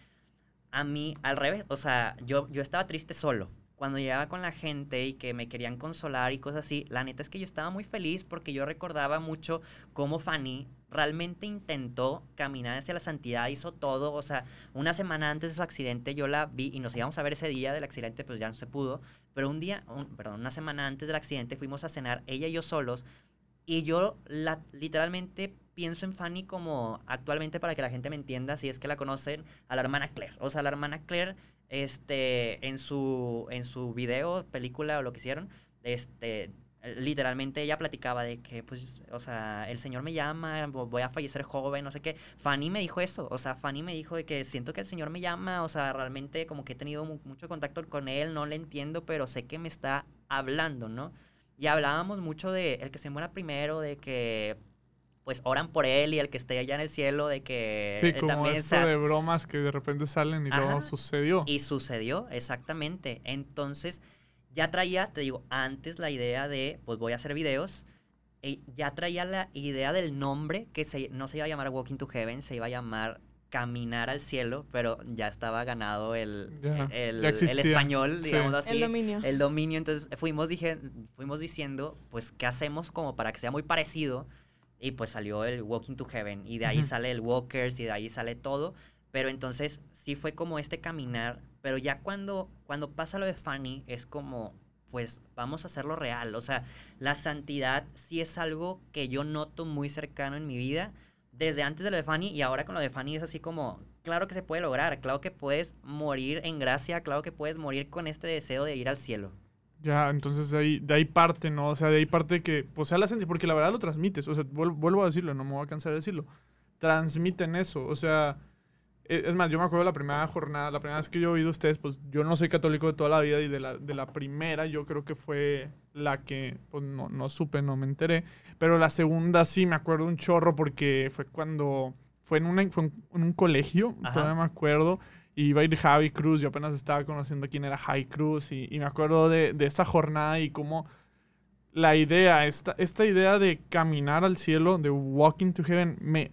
B: a mí al revés, o sea, yo, yo estaba triste solo. Cuando llegaba con la gente y que me querían consolar y cosas así, la neta es que yo estaba muy feliz porque yo recordaba mucho cómo Fanny realmente intentó caminar hacia la santidad, hizo todo, o sea, una semana antes de su accidente yo la vi y nos íbamos a ver ese día del accidente, pues ya no se pudo, pero un día, un- perdón, una semana antes del accidente fuimos a cenar, ella y yo solos, y yo la, literalmente pienso en Fanny como actualmente para que la gente me entienda, si es que la conocen, a la hermana Claire. O sea, la hermana Claire, este, en su, en su video, película o lo que hicieron, este, literalmente ella platicaba de que, pues, o sea, el Señor me llama, vo- voy a fallecer joven, no sé qué. Fanny me dijo eso, o sea, Fanny me dijo de que siento que el Señor me llama, o sea, realmente como que he tenido mu- mucho contacto con Él, no le entiendo, pero sé que me está hablando, ¿no? Y hablábamos mucho de el que se muera primero, de que pues oran por él y el que esté allá en el cielo, de que
A: Sí,
B: eh,
A: como
B: también
A: esto
B: se
A: de bromas que de repente salen y luego sucedió.
B: y sucedió, exactamente. Entonces, ya traía, te digo, antes la idea de, pues voy a hacer videos. eh, ya traía la idea del nombre, que se, no se iba a llamar Walking to Heaven, se iba a llamar Caminar al Cielo, pero ya estaba ganado el,
A: Ya,
B: el, el español,
A: sí.
B: digamos así.
C: El dominio.
B: El dominio, entonces fuimos, dije, fuimos diciendo, pues, ¿qué hacemos como para que sea muy parecido? Y pues salió el Walking to Heaven, y de ahí sale el Walkers, y de ahí sale todo. Pero entonces sí fue como este caminar, pero ya cuando, cuando pasa lo de Fanny, es como, pues, vamos a hacerlo real. O sea, la santidad sí es algo que yo noto muy cercano en mi vida, desde antes de lo de Fanny, y ahora con lo de Fanny es así como, claro que se puede lograr, claro que puedes morir en gracia, claro que puedes morir con este deseo de ir al cielo.
A: Ya, entonces de ahí, de ahí parte, ¿no? O sea, de ahí parte que, pues sea la esencia, porque la verdad lo transmites. O sea, vuel- vuelvo a decirlo, no me voy a cansar de decirlo. Transmiten eso. O sea, e- es más, yo me acuerdo de la primera jornada, la primera vez que yo he oído a ustedes, pues yo no soy católico de toda la vida y de la, de la primera yo creo que fue la que, pues no, no supe, no me enteré. Pero la segunda sí me acuerdo un chorro porque fue cuando, fue en, una, fue en un colegio,
B: Ajá.
A: todavía me acuerdo. Y iba a ir Javi Cruz, yo apenas estaba conociendo quién era Javi Cruz y, y me acuerdo de, de esa jornada y cómo la idea, esta, esta idea de caminar al cielo, de walking to heaven, me,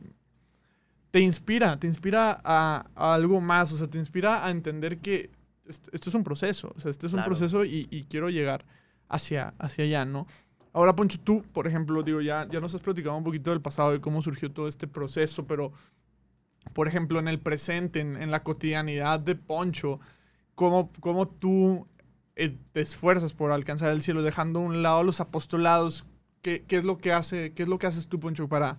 A: te inspira, te inspira a, a algo más, o sea, te inspira a entender que est- esto es un proceso, o sea, este es un
B: Claro.
A: proceso y, y quiero llegar hacia, hacia allá, ¿no? Ahora, Poncho, tú, por ejemplo, digo, ya, ya nos has platicado un poquito del pasado, de cómo surgió todo este proceso, pero, por ejemplo, en el presente, en, en la cotidianidad de Poncho, cómo, cómo tú eh, te esfuerzas por alcanzar el cielo, dejando a un lado los apostolados, ¿qué, qué es lo que hace, qué es lo que haces tú, Poncho, para...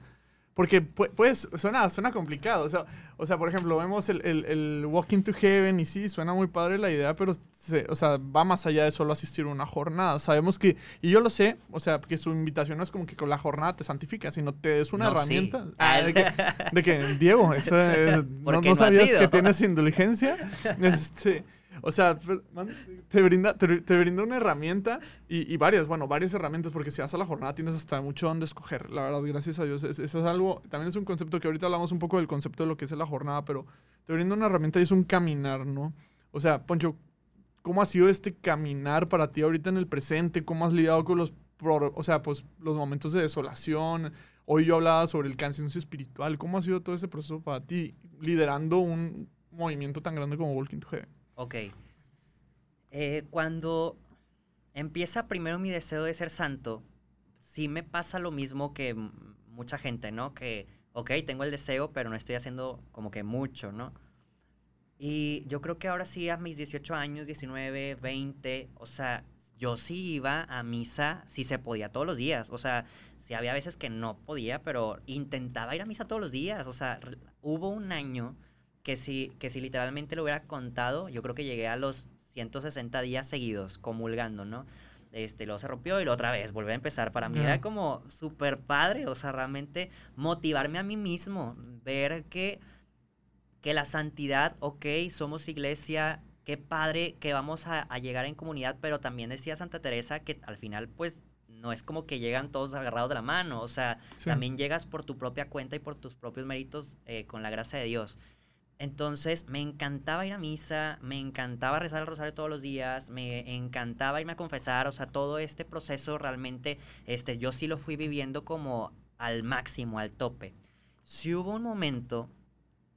A: Porque pu- pues suena, suena complicado. O sea, o sea, por ejemplo, vemos el, el, el Walking to Heaven y sí, suena muy padre la idea, pero se- o sea, va más allá de solo asistir a una jornada. Sabemos que, y yo lo sé, o sea, que su invitación no es como que con la jornada te santifica, sino te es una
B: No, sí.
A: herramienta. <laughs> Ah, de, que, de que, Diego, eso es- no, no sabías que tienes indulgencia. <laughs> Este, o sea, te brinda, te, te brinda una herramienta y, y varias, bueno, varias herramientas, porque si vas a la jornada tienes hasta mucho donde escoger. La verdad, gracias a Dios. Es- Eso es algo, también es un concepto que ahorita hablamos un poco del concepto de lo que es la jornada, pero te brinda una herramienta y es un caminar, ¿no? O sea, Poncho, ¿cómo ha sido este caminar para ti ahorita en el presente? ¿Cómo has lidiado con los, o sea, pues los momentos de desolación? Hoy yo hablaba sobre el cansancio espiritual. ¿Cómo ha sido todo ese proceso para ti liderando un movimiento tan grande como Walking to Heaven?
B: Ok. Eh, cuando empieza primero mi deseo de ser santo, sí me pasa lo mismo que mucha gente, ¿no? Que, ok, tengo el deseo, pero no estoy haciendo como que mucho, ¿no? Y yo creo que ahora sí, a mis 18 años, 19, 20, o sea, yo sí iba a misa si se podía todos los días. O sea, sí había veces que no podía, pero intentaba ir a misa todos los días. O sea, hubo un año que si, que si literalmente lo hubiera contado, yo creo que llegué a los 160 días seguidos comulgando, ¿no? Este, luego se rompió y luego otra vez volví a empezar. Para mí
A: Ya.
B: era como súper padre, o sea, realmente motivarme a mí mismo, ver que, que la santidad, ok, somos iglesia, qué padre que vamos a, a llegar en comunidad, pero también decía Santa Teresa que al final, pues, no es como que llegan todos agarrados de la mano, o sea,
A: Sí.
B: también llegas por tu propia cuenta y por tus propios méritos eh, con la gracia de Dios. Entonces me encantaba ir a misa, me encantaba rezar el rosario todos los días, me encantaba irme a confesar, o sea, todo este proceso realmente, este, yo sí lo fui viviendo como al máximo, al tope. Si hubo un momento,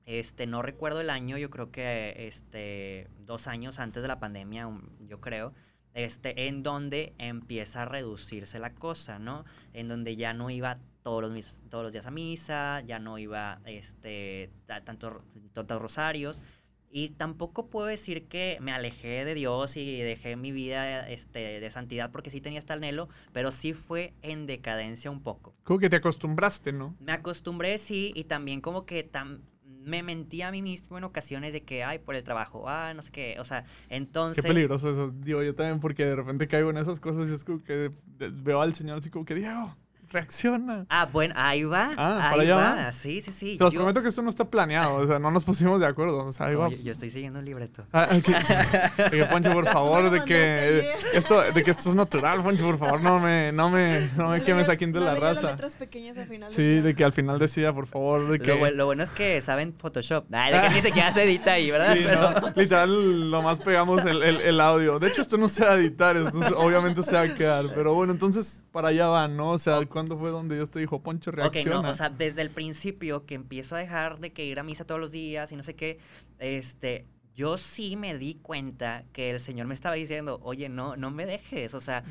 B: este, no recuerdo el año, yo creo que, este, dos años antes de la pandemia, yo creo, este, en donde empieza a reducirse la cosa, ¿no? En donde ya no iba todos los, todos los días a misa, ya no iba este, a tantos tantos rosarios. Y tampoco puedo decir que me alejé de Dios y dejé mi vida este, de santidad, porque sí tenía este anhelo, pero sí fue en decadencia un poco.
A: Como que te acostumbraste, ¿no?
B: Me acostumbré, sí, y también como que tam- me mentí a mí mismo en ocasiones de que, ay, por el trabajo, ah, no sé qué, o sea, entonces...
A: Qué peligroso eso. Digo, yo también porque de repente caigo en esas cosas y es como que veo al señor así como que, Diego, reacciona.
B: Ah, bueno, ahí va.
A: Ah,
B: ahí
A: para allá
B: va.
A: va.
B: Sí, sí, sí.
A: Te los
B: yo-
A: prometo que esto no está planeado, o sea, no nos pusimos de acuerdo. O sea, ahí va.
B: Yo estoy siguiendo un libreto.
A: Ah, ok. <laughs> De que, Poncho, por favor, de que esto, de que esto es natural, Poncho, por favor, no me, no me, no me quemes aquí de
C: no
A: la
C: las
A: raza.
C: letras pequeñas al final.
A: Sí, de que al final decía, por favor, de que.
B: Lo, bu- lo bueno es que saben Photoshop. Ay, de que ni siquiera se edita ahí, ¿verdad?
A: Sí,
B: Pero-
A: no, literal, nomás pegamos el, el, el audio. De hecho, esto no se va a editar, entonces obviamente se va a quedar. Pero bueno, entonces para allá va, ¿no? O sea, ¿cuándo fue donde Dios te dijo, Poncho,
B: Ok,
A: reacciona?
B: no, o sea, desde el principio que empiezo a dejar de que ir a misa todos los días y no sé qué, este, yo sí me di cuenta que el Señor me estaba diciendo, oye, no, no me dejes, o sea,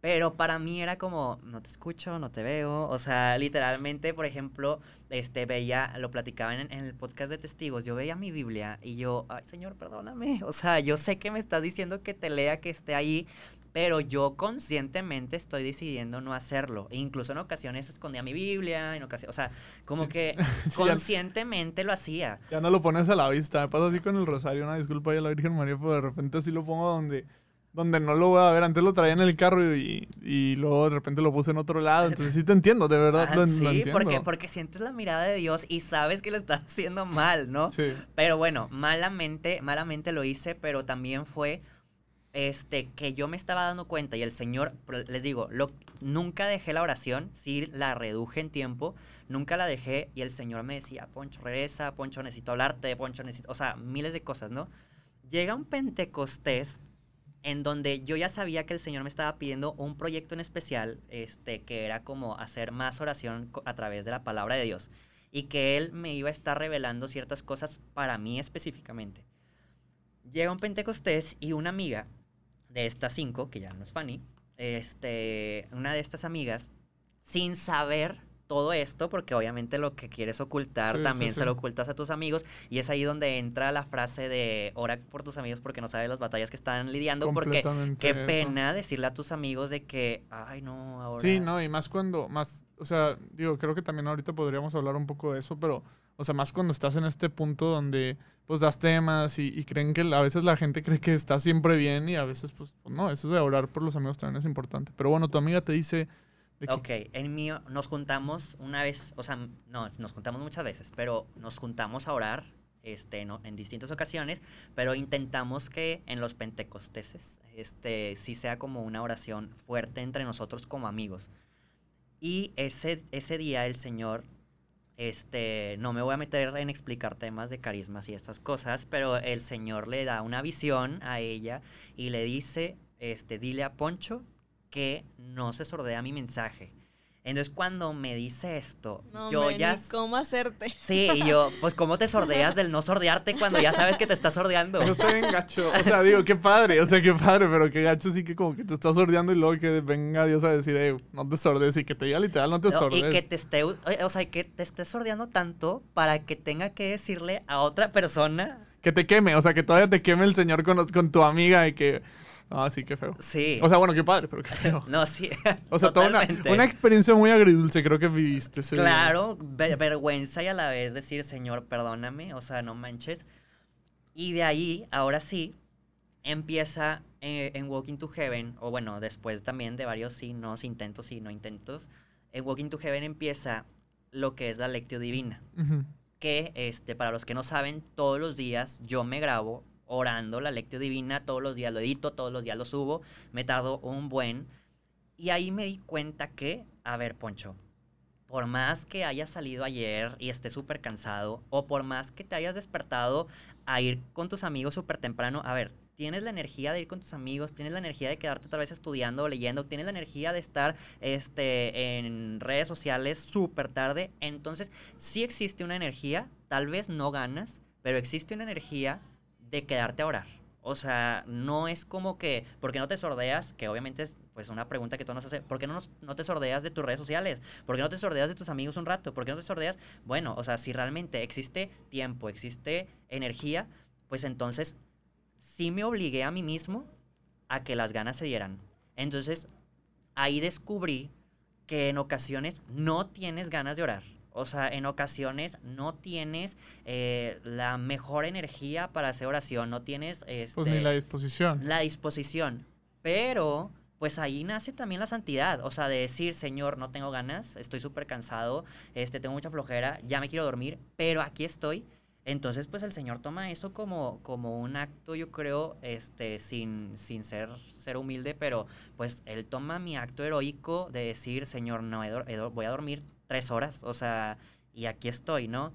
B: pero para mí era como, no te escucho, no te veo, o sea, literalmente, por ejemplo, este, veía, lo platicaban en, en el podcast de testigos, yo veía mi Biblia y yo, ay, Señor, perdóname, o sea, yo sé que me estás diciendo que te lea, que esté ahí, pero yo conscientemente estoy decidiendo no hacerlo. E incluso en ocasiones escondía mi Biblia, en ocasiones, o sea, como que <laughs>
A: Sí,
B: conscientemente lo hacía.
A: Ya no lo pones a la vista. Me pasa así con el rosario, una disculpa a la Virgen María, pero de repente así lo pongo donde, donde no lo voy a ver. Antes lo traía en el carro y, y luego de repente lo puse en otro lado. Entonces sí te entiendo, de verdad
B: Ah,
A: lo, lo
B: sí,
A: entiendo.
B: porque, porque sientes la mirada de Dios y sabes que lo estás haciendo mal, ¿no?
A: Sí.
B: Pero bueno, malamente, malamente lo hice, pero también fue este que yo me estaba dando cuenta y el Señor, les digo, lo, nunca dejé la oración, sí la reduje en tiempo, nunca la dejé y el Señor me decía, Poncho, regresa, Poncho, necesito hablarte, Poncho, necesito, o sea, miles de cosas, ¿no? Llega un Pentecostés en donde yo ya sabía que el Señor me estaba pidiendo un proyecto en especial, este, que era como hacer más oración a través de la palabra de Dios y que Él me iba a estar revelando ciertas cosas para mí específicamente. Llega un Pentecostés y una amiga de estas cinco, que ya no es Fanny, este, una de estas amigas, sin saber todo esto, porque obviamente lo que quieres ocultar
A: Sí,
B: también
A: sí.
B: se lo ocultas a tus amigos, y es ahí donde entra la frase de ora por tus amigos porque no sabes las batallas que están lidiando, porque qué
A: eso.
B: pena decirle a tus amigos de que, ay no, ahora...
A: Sí, no, y más cuando, más, o sea, digo, creo que también ahorita podríamos hablar un poco de eso, pero, o sea, más cuando estás en este punto donde, pues, das temas y, y creen que a veces la gente cree que está siempre bien y a veces, pues, pues, no, eso de orar por los amigos también es importante. Pero bueno, tu amiga te dice de que,
B: Ok, en mío nos juntamos una vez, o sea, no, nos juntamos muchas veces, pero nos juntamos a orar este, no, en distintas ocasiones, pero intentamos que en los pentecosteses este, sí sea como una oración fuerte entre nosotros como amigos. Y ese, ese día el Señor, este, no me voy a meter en explicar temas de carismas y estas cosas, pero el Señor le da una visión a ella y le dice, este, dile a Poncho que no se sordea mi mensaje. Entonces cuando me dice esto,
C: No,
B: yo ya...
C: ni cómo hacerte.
B: Sí, y yo, pues ¿cómo te sordeas del no sordearte cuando ya sabes que te estás sordeando?
A: eso está bien gacho. O sea, digo, qué padre, o sea, qué padre, pero qué gacho sí que como que te estás sordeando y luego que venga Dios a decir, eh, no te sordes y que te diga literal, no te
B: No,
A: sordes.
B: y que te esté, o o sea, que te esté sordeando tanto para que tenga que decirle a otra persona.
A: Que te queme, o sea, que todavía te queme el Señor con, con tu amiga y que, Ah, sí, qué feo.
B: Sí.
A: O sea, bueno, qué padre, pero qué feo. <laughs>
B: no, sí. <laughs>
A: O sea, toda una, una experiencia muy agridulce creo que viviste. ese.
B: Claro, ve- vergüenza y a la vez decir, Señor, perdóname, o sea, no manches. Y de ahí, ahora sí, empieza eh, en Walking to Heaven, o bueno, después también de varios sí, no, intentos y no intentos, en Walking to Heaven empieza lo que es la Lectio Divina,
A: Ujú.
B: que este, para los que no saben, todos los días yo me grabo orando la Lectio Divina, todos los días lo edito, todos los días lo subo, me tardo un buen. Y ahí me di cuenta que, a ver, Poncho, por más que hayas salido ayer y estés súper cansado, o por más que te hayas despertado a ir con tus amigos súper temprano, a ver, tienes la energía de ir con tus amigos, tienes la energía de quedarte tal vez estudiando o leyendo, tienes la energía de estar este, en redes sociales súper tarde, entonces sí existe una energía, tal vez no ganas, pero existe una energía de quedarte a orar. O sea, no es como que, ¿por qué no te sordeas? Que obviamente es pues una pregunta que tú nos haces, ¿por qué no, nos- no te sordeas de tus redes sociales? ¿Por qué no te sordeas de tus amigos un rato? ¿Por qué no te sordeas? Bueno, o sea, si realmente existe tiempo, existe energía, pues entonces sí me obligué a mí mismo a que las ganas se dieran. Entonces, ahí descubrí que en ocasiones no tienes ganas de orar. O sea, en ocasiones no tienes eh, la mejor energía para hacer oración, no tienes este,
A: Pues ni la disposición.
B: la disposición. Pero, pues ahí nace también la santidad. O sea, de decir, Señor, no tengo ganas, estoy súper cansado, este, tengo mucha flojera, ya me quiero dormir, pero aquí estoy. Entonces, pues el Señor toma eso como, como un acto, yo creo, este, sin, sin ser, ser humilde, pero pues Él toma mi acto heroico de decir, Señor, no, he voy a dormir tres horas, o sea, y aquí estoy, ¿no?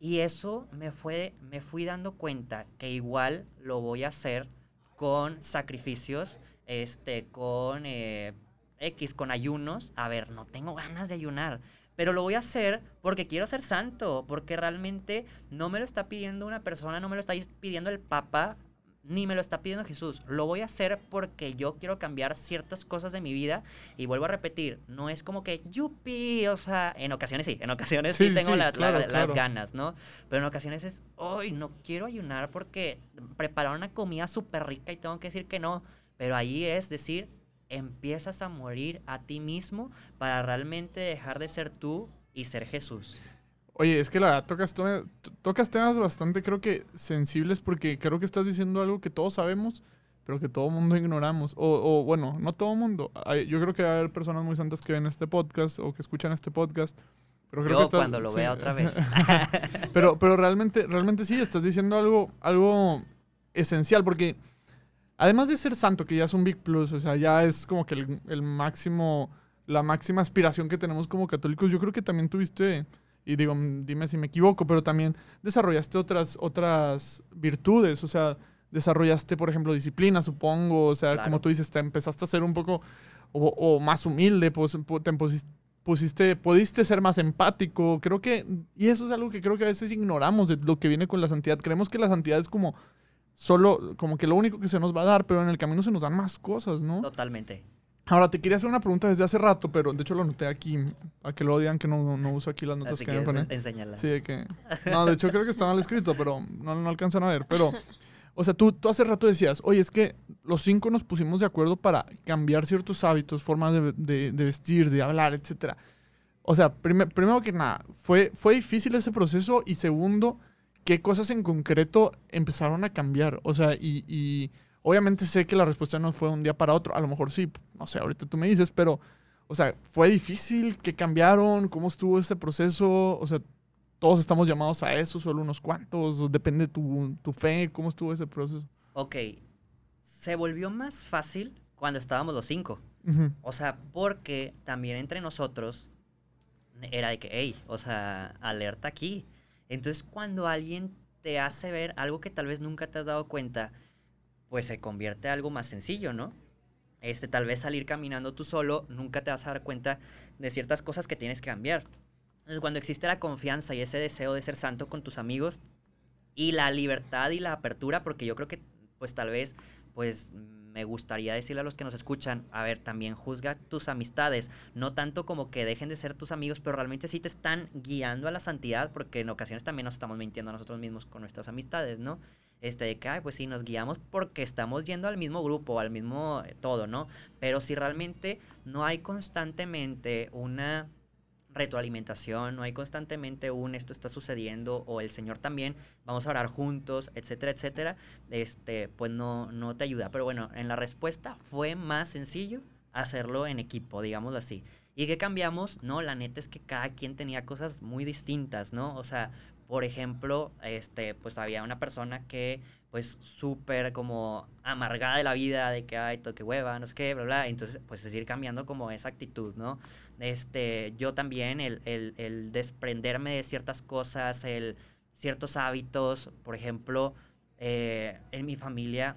B: Y eso me fue, me fui dando cuenta que igual lo voy a hacer con sacrificios, este, con eh, X, con ayunos. A ver, no tengo ganas de ayunar, pero lo voy a hacer porque quiero ser santo, porque realmente no me lo está pidiendo una persona, no me lo está pidiendo el Papa, ni me lo está pidiendo Jesús. Lo voy a hacer porque yo quiero cambiar ciertas cosas de mi vida. Y vuelvo a repetir, no es como que, yupi, o sea, en ocasiones sí, en ocasiones sí, tengo
A: sí,
B: la- la-
A: claro,
B: las ganas, ¿no? Pero en ocasiones es, hoy no quiero ayunar porque prepararon una comida súper rica y tengo que decir que no. Pero ahí es decir, empiezas a morir a ti mismo para realmente dejar de ser tú y ser Jesús.
A: Oye, es que la verdad tocas, to- tocas temas bastante, creo que sensibles, porque creo que estás diciendo algo que todos sabemos, pero que todo mundo ignoramos. O, o, bueno, no todo mundo. Hay- Yo creo que va a haber personas muy santas que ven este podcast o que escuchan este podcast. Pero creo
B: Yo
A: que estás-
B: cuando lo
A: sí,
B: vea otra vez. <laughs>
A: pero, pero realmente, realmente sí, estás diciendo algo, algo esencial, porque además de ser santo, que ya es un big plus, o sea, ya es como que el, el máximo, la máxima aspiración que tenemos como católicos, yo creo que también tuviste, y digo, mm, dime si me equivoco, pero también desarrollaste otras, otras virtudes, o sea, desarrollaste, por ejemplo, disciplina, supongo, o sea,
B: Claro.
A: como tú dices, te empezaste a ser un poco o, o más humilde, pues, pu- te pusiste, pudiste ser más empático, creo que, y eso es algo que creo que a veces ignoramos de lo que viene con la santidad, creemos que la santidad es como solo, como que lo único que se nos va a dar, pero en el camino se nos dan más cosas, ¿no?
B: Totalmente.
A: Ahora, te quería hacer una pregunta desde hace rato, pero de hecho lo anoté aquí, a que lo digan que no, no uso aquí las notas
B: Así
A: que
B: que
A: me ponen.
B: enséñala.
A: Sí, de que... No, de hecho creo que está mal escrito, pero no, no alcanzan a ver. Pero, o sea, tú, tú hace rato decías, oye, es que los cinco nos pusimos de acuerdo para cambiar ciertos hábitos, formas de, de- de vestir, de hablar, etcétera. O sea, prime- primero que nada, ¿fue, ¿fue difícil ese proceso? Y segundo, ¿qué cosas en concreto empezaron a cambiar? O sea, y, y obviamente sé que la respuesta no fue un día para otro. A lo mejor sí, no sé, ahorita tú me dices, pero... O sea, ¿fue difícil? ¿Qué cambiaron? ¿Cómo estuvo ese proceso? O sea, todos estamos llamados a eso, solo unos cuantos, depende tu, tu fe, ¿cómo estuvo ese proceso?
B: Ok, se volvió más fácil cuando estábamos los cinco. O sea, porque también entre nosotros era de que, hey, o sea, alerta aquí. Entonces, cuando alguien te hace ver algo que tal vez nunca te has dado cuenta, pues se convierte en algo más sencillo, ¿no? Este, tal vez salir caminando tú solo, nunca te vas a dar cuenta de ciertas cosas que tienes que cambiar. Entonces, cuando existe la confianza y ese deseo de ser santo con tus amigos y la libertad y la apertura, porque yo creo que, pues tal vez, pues me gustaría decirle a los que nos escuchan, a ver, también juzga tus amistades, no tanto como que dejen de ser tus amigos, pero realmente sí te están guiando a la santidad, porque en ocasiones también nos estamos mintiendo a nosotros mismos con nuestras amistades, ¿no? Este, de que, pues sí, nos guiamos porque estamos yendo al mismo grupo, al mismo eh, todo, ¿no? Pero si realmente no hay constantemente una retroalimentación, no hay constantemente un esto está sucediendo o el Señor también, vamos a orar juntos, etcétera, etcétera, este, pues no, no te ayuda. Pero bueno, en la respuesta fue más sencillo hacerlo en equipo, digámoslo así. ¿Y qué cambiamos? No, la neta es que cada quien tenía cosas muy distintas, ¿no? O sea, por ejemplo, este, pues había una persona que, pues, súper como amargada de la vida, de que, ay, toque hueva, no sé qué, bla, bla. Entonces, pues, es ir cambiando como esa actitud, ¿no? Este, yo también, el, el, el desprenderme de ciertas cosas, el ciertos hábitos, por ejemplo, eh, en mi familia,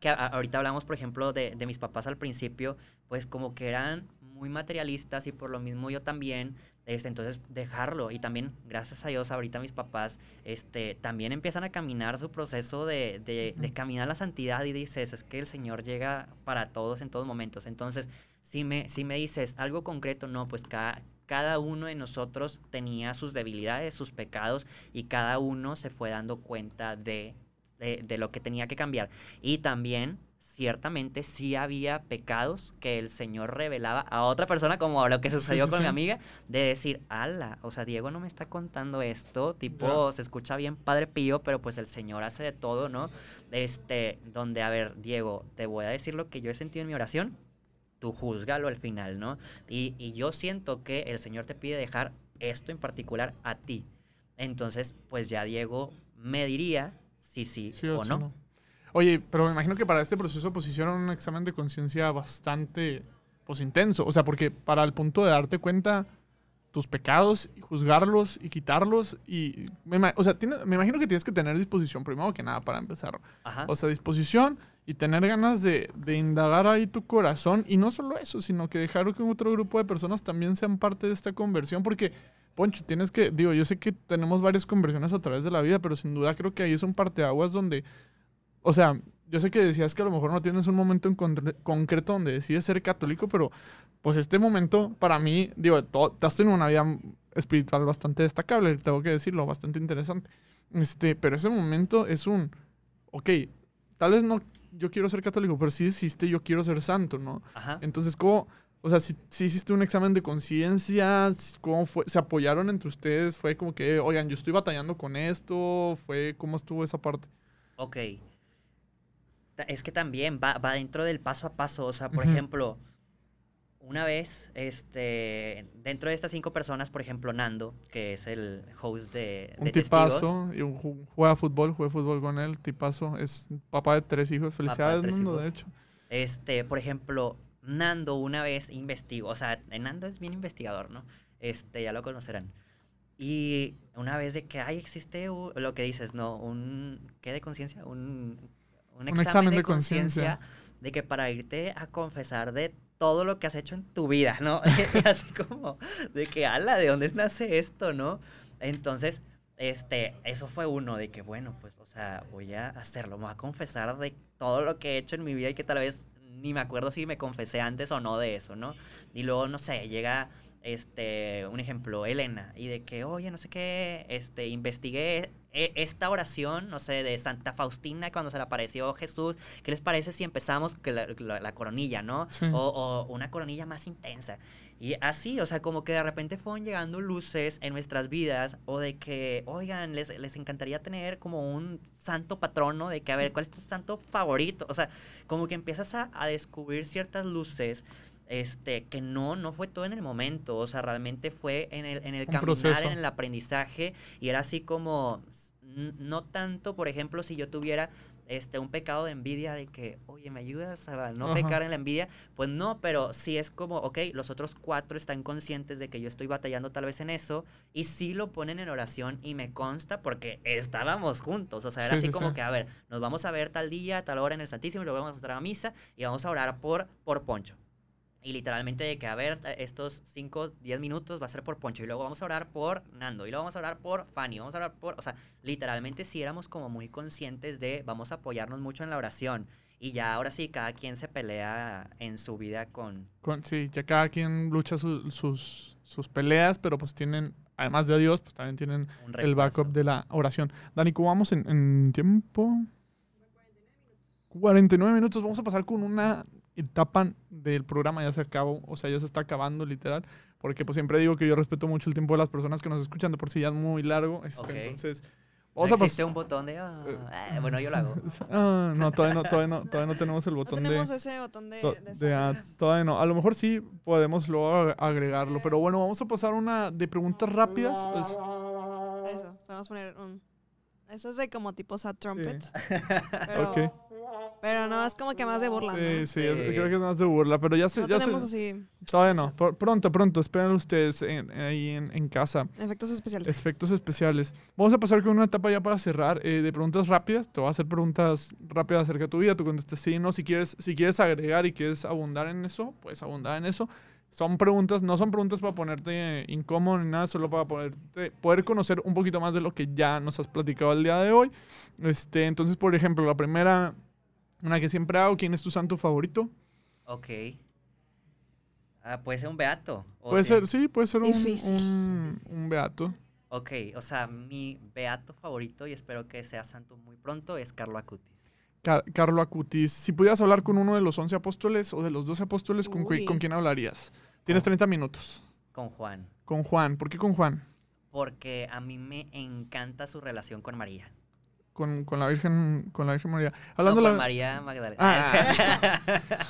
B: que ahorita hablamos, por ejemplo, de, de mis papás al principio, pues como que eran muy materialistas y por lo mismo yo también, este, entonces dejarlo. Y también gracias a Dios ahorita mis papás este, también empiezan a caminar su proceso de, de, de caminar la santidad y dices, es que el Señor llega para todos en todos momentos, entonces si me, si me dices algo concreto, no, pues cada, cada uno de nosotros tenía sus debilidades, sus pecados y cada uno se fue dando cuenta de, de, de lo que tenía que cambiar. Y también ciertamente sí había pecados que el Señor revelaba a otra persona, como lo que sucedió
A: Sí, sí,
B: con
A: sí.
B: mi amiga, de decir, ala, o sea, Diego no me está contando esto, tipo, se escucha bien Padre Pío, pero pues el Señor hace de todo, ¿no? Este, donde, a ver, Diego, te voy a decir lo que yo he sentido en mi oración, tú juzgalo al final, ¿no? Y, y yo siento que el Señor te pide dejar esto en particular a ti. Entonces, pues ya Diego me diría si sí,
A: Sí
B: o,
A: o sí,
B: no.
A: no. Oye, pero me imagino que para este proceso hicieron un examen de conciencia bastante pues intenso, o sea, porque para el punto de darte cuenta tus pecados y juzgarlos y quitarlos y me, o sea, tiene- me imagino que tienes que tener disposición primero que nada para empezar.
B: Ajá.
A: O sea, disposición y tener ganas de, de indagar ahí tu corazón. Y no solo eso, sino que dejar que otro grupo de personas también sean parte de esta conversión. Porque, Poncho, tienes que, digo, yo sé que tenemos varias conversiones a través de la vida, pero sin duda creo que ahí es un parteaguas donde, o sea, yo sé que decías que a lo mejor no tienes un momento en concre- concreto donde decides ser católico, pero pues este momento para mí, digo, te has tenido una vida espiritual bastante destacable, tengo que decirlo, bastante interesante. Este, pero ese momento es un, ok, tal vez no yo quiero ser católico, pero sí existe yo quiero ser santo, ¿no?
B: Ajá.
A: Entonces, ¿cómo, o sea, si, si hiciste un examen de conciencia, ¿cómo fue? ¿Se apoyaron entre ustedes? ¿Fue como que, oigan, yo estoy batallando con esto? ¿Fue, cómo estuvo esa parte?
B: Ok. Ta- Es que también va, va dentro del paso a paso. O sea, por ejemplo, una vez, este, dentro de estas cinco personas, por ejemplo, Nando, que es el host de,
A: Un
B: de Testigos,
A: tipazo, y un, ju- juega fútbol, jugué fútbol con él, tipazo, es papá de tres hijos, felicidades,
B: tres
A: Nando, de hecho.
B: Este, por ejemplo, Nando una vez investigó, o sea, Nando es bien investigador, ¿no? Este, ya lo conocerán. Y una vez de que, ay, existe lo que dices, ¿no? Un, ¿qué de conciencia? Un, un examen, de conciencia de que para irte a confesar de todo lo que has hecho en tu vida, ¿no? <laughs> Así como de que, ala, ¿de dónde nace esto, no? Entonces, este, eso fue uno de que, bueno, pues, o sea, voy a hacerlo, me voy a confesar de todo lo que he hecho en mi vida y que tal vez ni me acuerdo si me confesé antes o no de eso, ¿no? Y luego, no sé, llega, este, un ejemplo, Elena, y de que, oye, no sé qué, este, investigué esta oración, no sé, de Santa Faustina cuando se le apareció Jesús, ¿qué les parece si empezamos con la, la- la coronilla, no?
A: Sí.
B: O, o una coronilla más intensa. Y así, o sea, como que de repente fueron llegando luces en nuestras vidas o de que, oigan, les, les encantaría tener como un santo patrono, de que, a ver, ¿cuál es tu santo favorito? O sea, como que empiezas a, a descubrir ciertas luces este, que no, no fue todo en el momento, o sea, realmente fue en el, en el caminar,
A: proceso.
B: en el aprendizaje, y era así como, no tanto, por ejemplo, si yo tuviera este, un pecado de envidia de que, oye, ¿me ayudas a no
A: Ajá.
B: pecar en la envidia? Pues no, pero sí es como, ok, los otros cuatro están conscientes de que yo estoy batallando tal vez en eso, y sí lo ponen en oración, y me consta porque estábamos juntos, o sea, era
A: Sí,
B: así
A: sí,
B: como
A: sí.
B: que, a ver, nos vamos a ver tal día, tal hora en el Santísimo, y luego vamos a estar a misa, y vamos a orar por, por Poncho. Y literalmente de que, a ver, estos 5, 10 minutos va a ser por Poncho. Y luego vamos a orar por Nando. Y luego vamos a orar por Fanny. Vamos a orar por... O sea, literalmente sí éramos como muy conscientes de vamos a apoyarnos mucho en la oración. Y ya ahora sí, cada quien se pelea en su vida con...
A: Con- sí, ya cada quien lucha su- sus, sus peleas, pero pues tienen además de Dios, pues también tienen el backup de la oración. Dani, ¿cómo vamos en, en tiempo? 49 minutos. Vamos a pasar con una etapa del programa, ya se acabó, o sea, ya se está acabando literal, porque pues siempre digo que yo respeto mucho el tiempo de las personas que nos escuchan, de por sí ya es muy largo, este,
B: Ok.
A: entonces...
B: ¿No
A: Vamos a
B: existe
A: pasar...
B: un botón de... ah, eh, bueno, yo lo hago. <laughs>
A: Ah, no, todavía no, todavía no, todavía no tenemos el
C: No
A: botón
C: tenemos
A: de...
C: ese botón de,
A: to-
C: de
A: de a-
C: saludos.
A: todavía no. A lo mejor sí podemos luego ag- agregarlo. Pero bueno, vamos a pasar una de preguntas rápidas. Es-
C: Eso, podemos poner un... Eso es de como tipo sad trumpet. Pero,
A: ok.
C: Pero no, es como que más de burla,
A: Sí,
C: ¿no?
A: sí,
B: Sí.
A: creo que es más de burla. Pero ya se...
C: No
A: ya se-
C: tenemos así
A: todavía no. Pr- pronto, pronto. Esperen ustedes en- ahí en, en casa.
C: efectos especiales.
A: Efectos especiales. Vamos a pasar con una etapa ya para cerrar eh, de preguntas rápidas. Te voy a hacer preguntas rápidas acerca de tu vida. Tú contestas sí, no. Si quieres, si quieres agregar y quieres abundar en eso, puedes abundar en eso. Son preguntas, no son preguntas para ponerte incómodo ni nada, solo para ponerte, poder conocer un poquito más de lo que ya nos has platicado el día de hoy. Este, entonces, por ejemplo, la primera, una que siempre hago, ¿quién es tu santo favorito?
B: Ok. Ah, puede ser un beato.
A: Puede ser, sí, puede ser un, un, un beato.
B: Ok, o sea, mi beato favorito, y espero que sea santo muy pronto, es Carlo Acutis.
A: Car- Carlo Acutis, si pudieras hablar con uno de los 11 apóstoles o de los 12 apóstoles, ¿con. ¿con quién hablarías? Tienes
B: Con-
A: 30 minutos.
B: Con Juan.
A: Con Juan. ¿Por qué con Juan?
B: Porque a mí me encanta su relación con María.
A: Con, con la Virgen con la Virgen María.
B: No,
A: Hablando
B: con
A: la-
B: María Magdalena. <laughs>
A: Ah.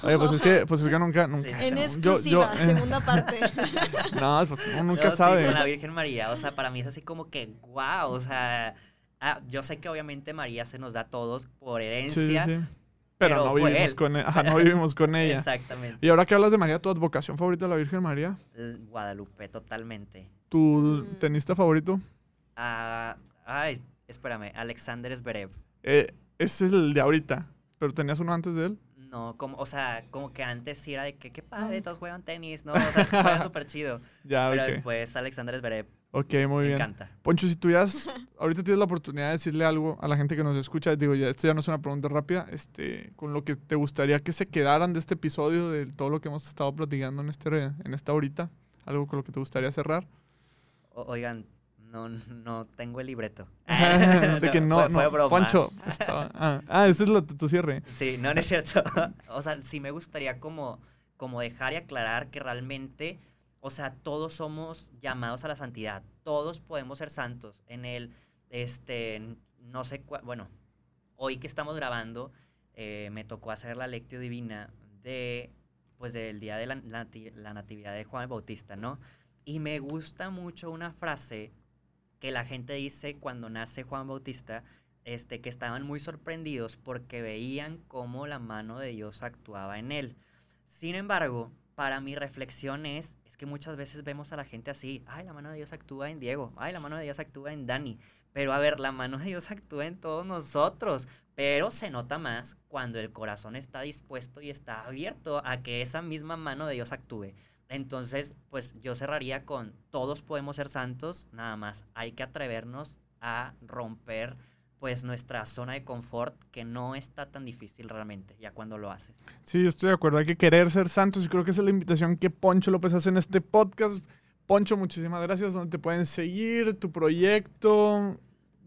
A: Oye, pues es que, pues es que nunca, nunca.
B: Sí.
C: En
A: yo-
C: exclusiva,
A: yo- eh,
C: segunda parte. <laughs>
A: no, pues uno nunca
B: No, sí,
A: sabe.
B: con la Virgen María. O sea, para mí es así como que, wow, o sea... ah, yo sé que obviamente María se nos da a todos por
A: Sí, sí,
B: herencia.
A: sí. Pero,
B: pero
A: no vivimos
B: él.
A: con ella. Ajá, no vivimos con ella.
B: Exactamente.
A: Y ahora que hablas de María, tu advocación favorita de la Virgen María,
B: L- Guadalupe, totalmente.
A: tu
C: Mm.
A: tenista favorito,
B: Ah, ay, espérame, Alexander Zverev.
A: eh, ese es el de ahorita. Pero tenías uno antes de él.
B: No, como, o sea, como que antes sí era de que qué padre,
A: Ah.
B: todos juegan tenis, ¿no? O sea, juegan <laughs> súper chido.
A: Ya,
B: Pero después Alexander Zverev,
A: Ok, muy
B: me
A: bien.
B: encanta.
A: Poncho, si tuvieras, <laughs> ahorita tienes la oportunidad de decirle algo a la gente que nos escucha, digo, ya esto ya no es una pregunta rápida, este, con lo que te gustaría que se quedaran de este episodio, de todo lo que hemos estado platicando en, este, en esta horita, algo con lo que te gustaría cerrar.
B: O- oigan, no, no tengo el libreto. <laughs>
A: de que no,
B: fue- fue
A: no,
B: broma.
A: Poncho, <laughs> estaba- ah, ah, ese es la- tu cierre.
B: Sí, no, no es cierto. <laughs> o sea, sí me gustaría como, como dejar y aclarar que realmente, o sea, todos somos llamados a la santidad. Todos podemos ser santos. En el, este, no sé, cua- bueno, hoy que estamos grabando, eh, me tocó hacer la lectio divina de, pues, del día de la, la natividad de Juan el Bautista, ¿no? Y me gusta mucho una frase que la gente dice cuando nace Juan Bautista, este, que estaban muy sorprendidos porque veían cómo la mano de Dios actuaba en él. Sin embargo, para mi reflexión es, es que muchas veces vemos a la gente así, ay, la mano de Dios actúa en Diego, ay, la mano de Dios actúa en Dani, pero a ver, la mano de Dios actúa en todos nosotros, pero se nota más cuando el corazón está dispuesto y está abierto a que esa misma mano de Dios actúe. Entonces, pues yo cerraría con, todos podemos ser santos, nada más, hay que atrevernos a romper pues nuestra zona de confort que no está tan difícil realmente ya cuando lo haces.
A: Sí, estoy de acuerdo, hay que querer ser santos y creo que esa es la invitación que Poncho López hace en este podcast. Poncho, muchísimas gracias, donde te pueden seguir, tu proyecto,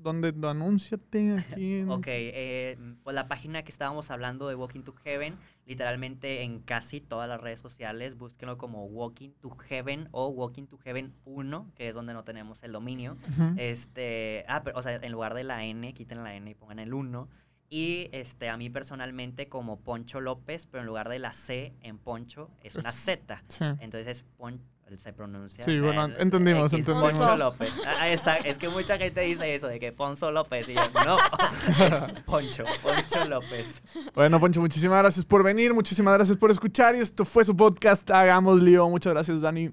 A: donde anúnciate aquí. en-
B: Ok, eh, pues la página que estábamos hablando de Walking to Heaven, literalmente en casi todas las redes sociales, búsquenlo como Walking to Heaven o Walking to Heaven 1, que es donde no tenemos el dominio. Este, ah, pero, o sea, en lugar de la N, quiten la N y pongan el 1. Y este, a mí personalmente como Poncho López, pero en lugar de la C en Poncho, es una Z.
A: Sí.
B: Entonces es Pon- se pronuncia.
A: Sí, bueno, entendimos,
B: X,
A: entendimos.
B: Poncho López. Ah, esa- es que mucha gente dice eso, de que Ponzo López. Y yo, no, es <laughs> Poncho, Poncho López.
A: Bueno, Poncho, muchísimas gracias por venir, muchísimas gracias por escuchar y esto fue su podcast Hagamos Lío. Muchas gracias, Dani.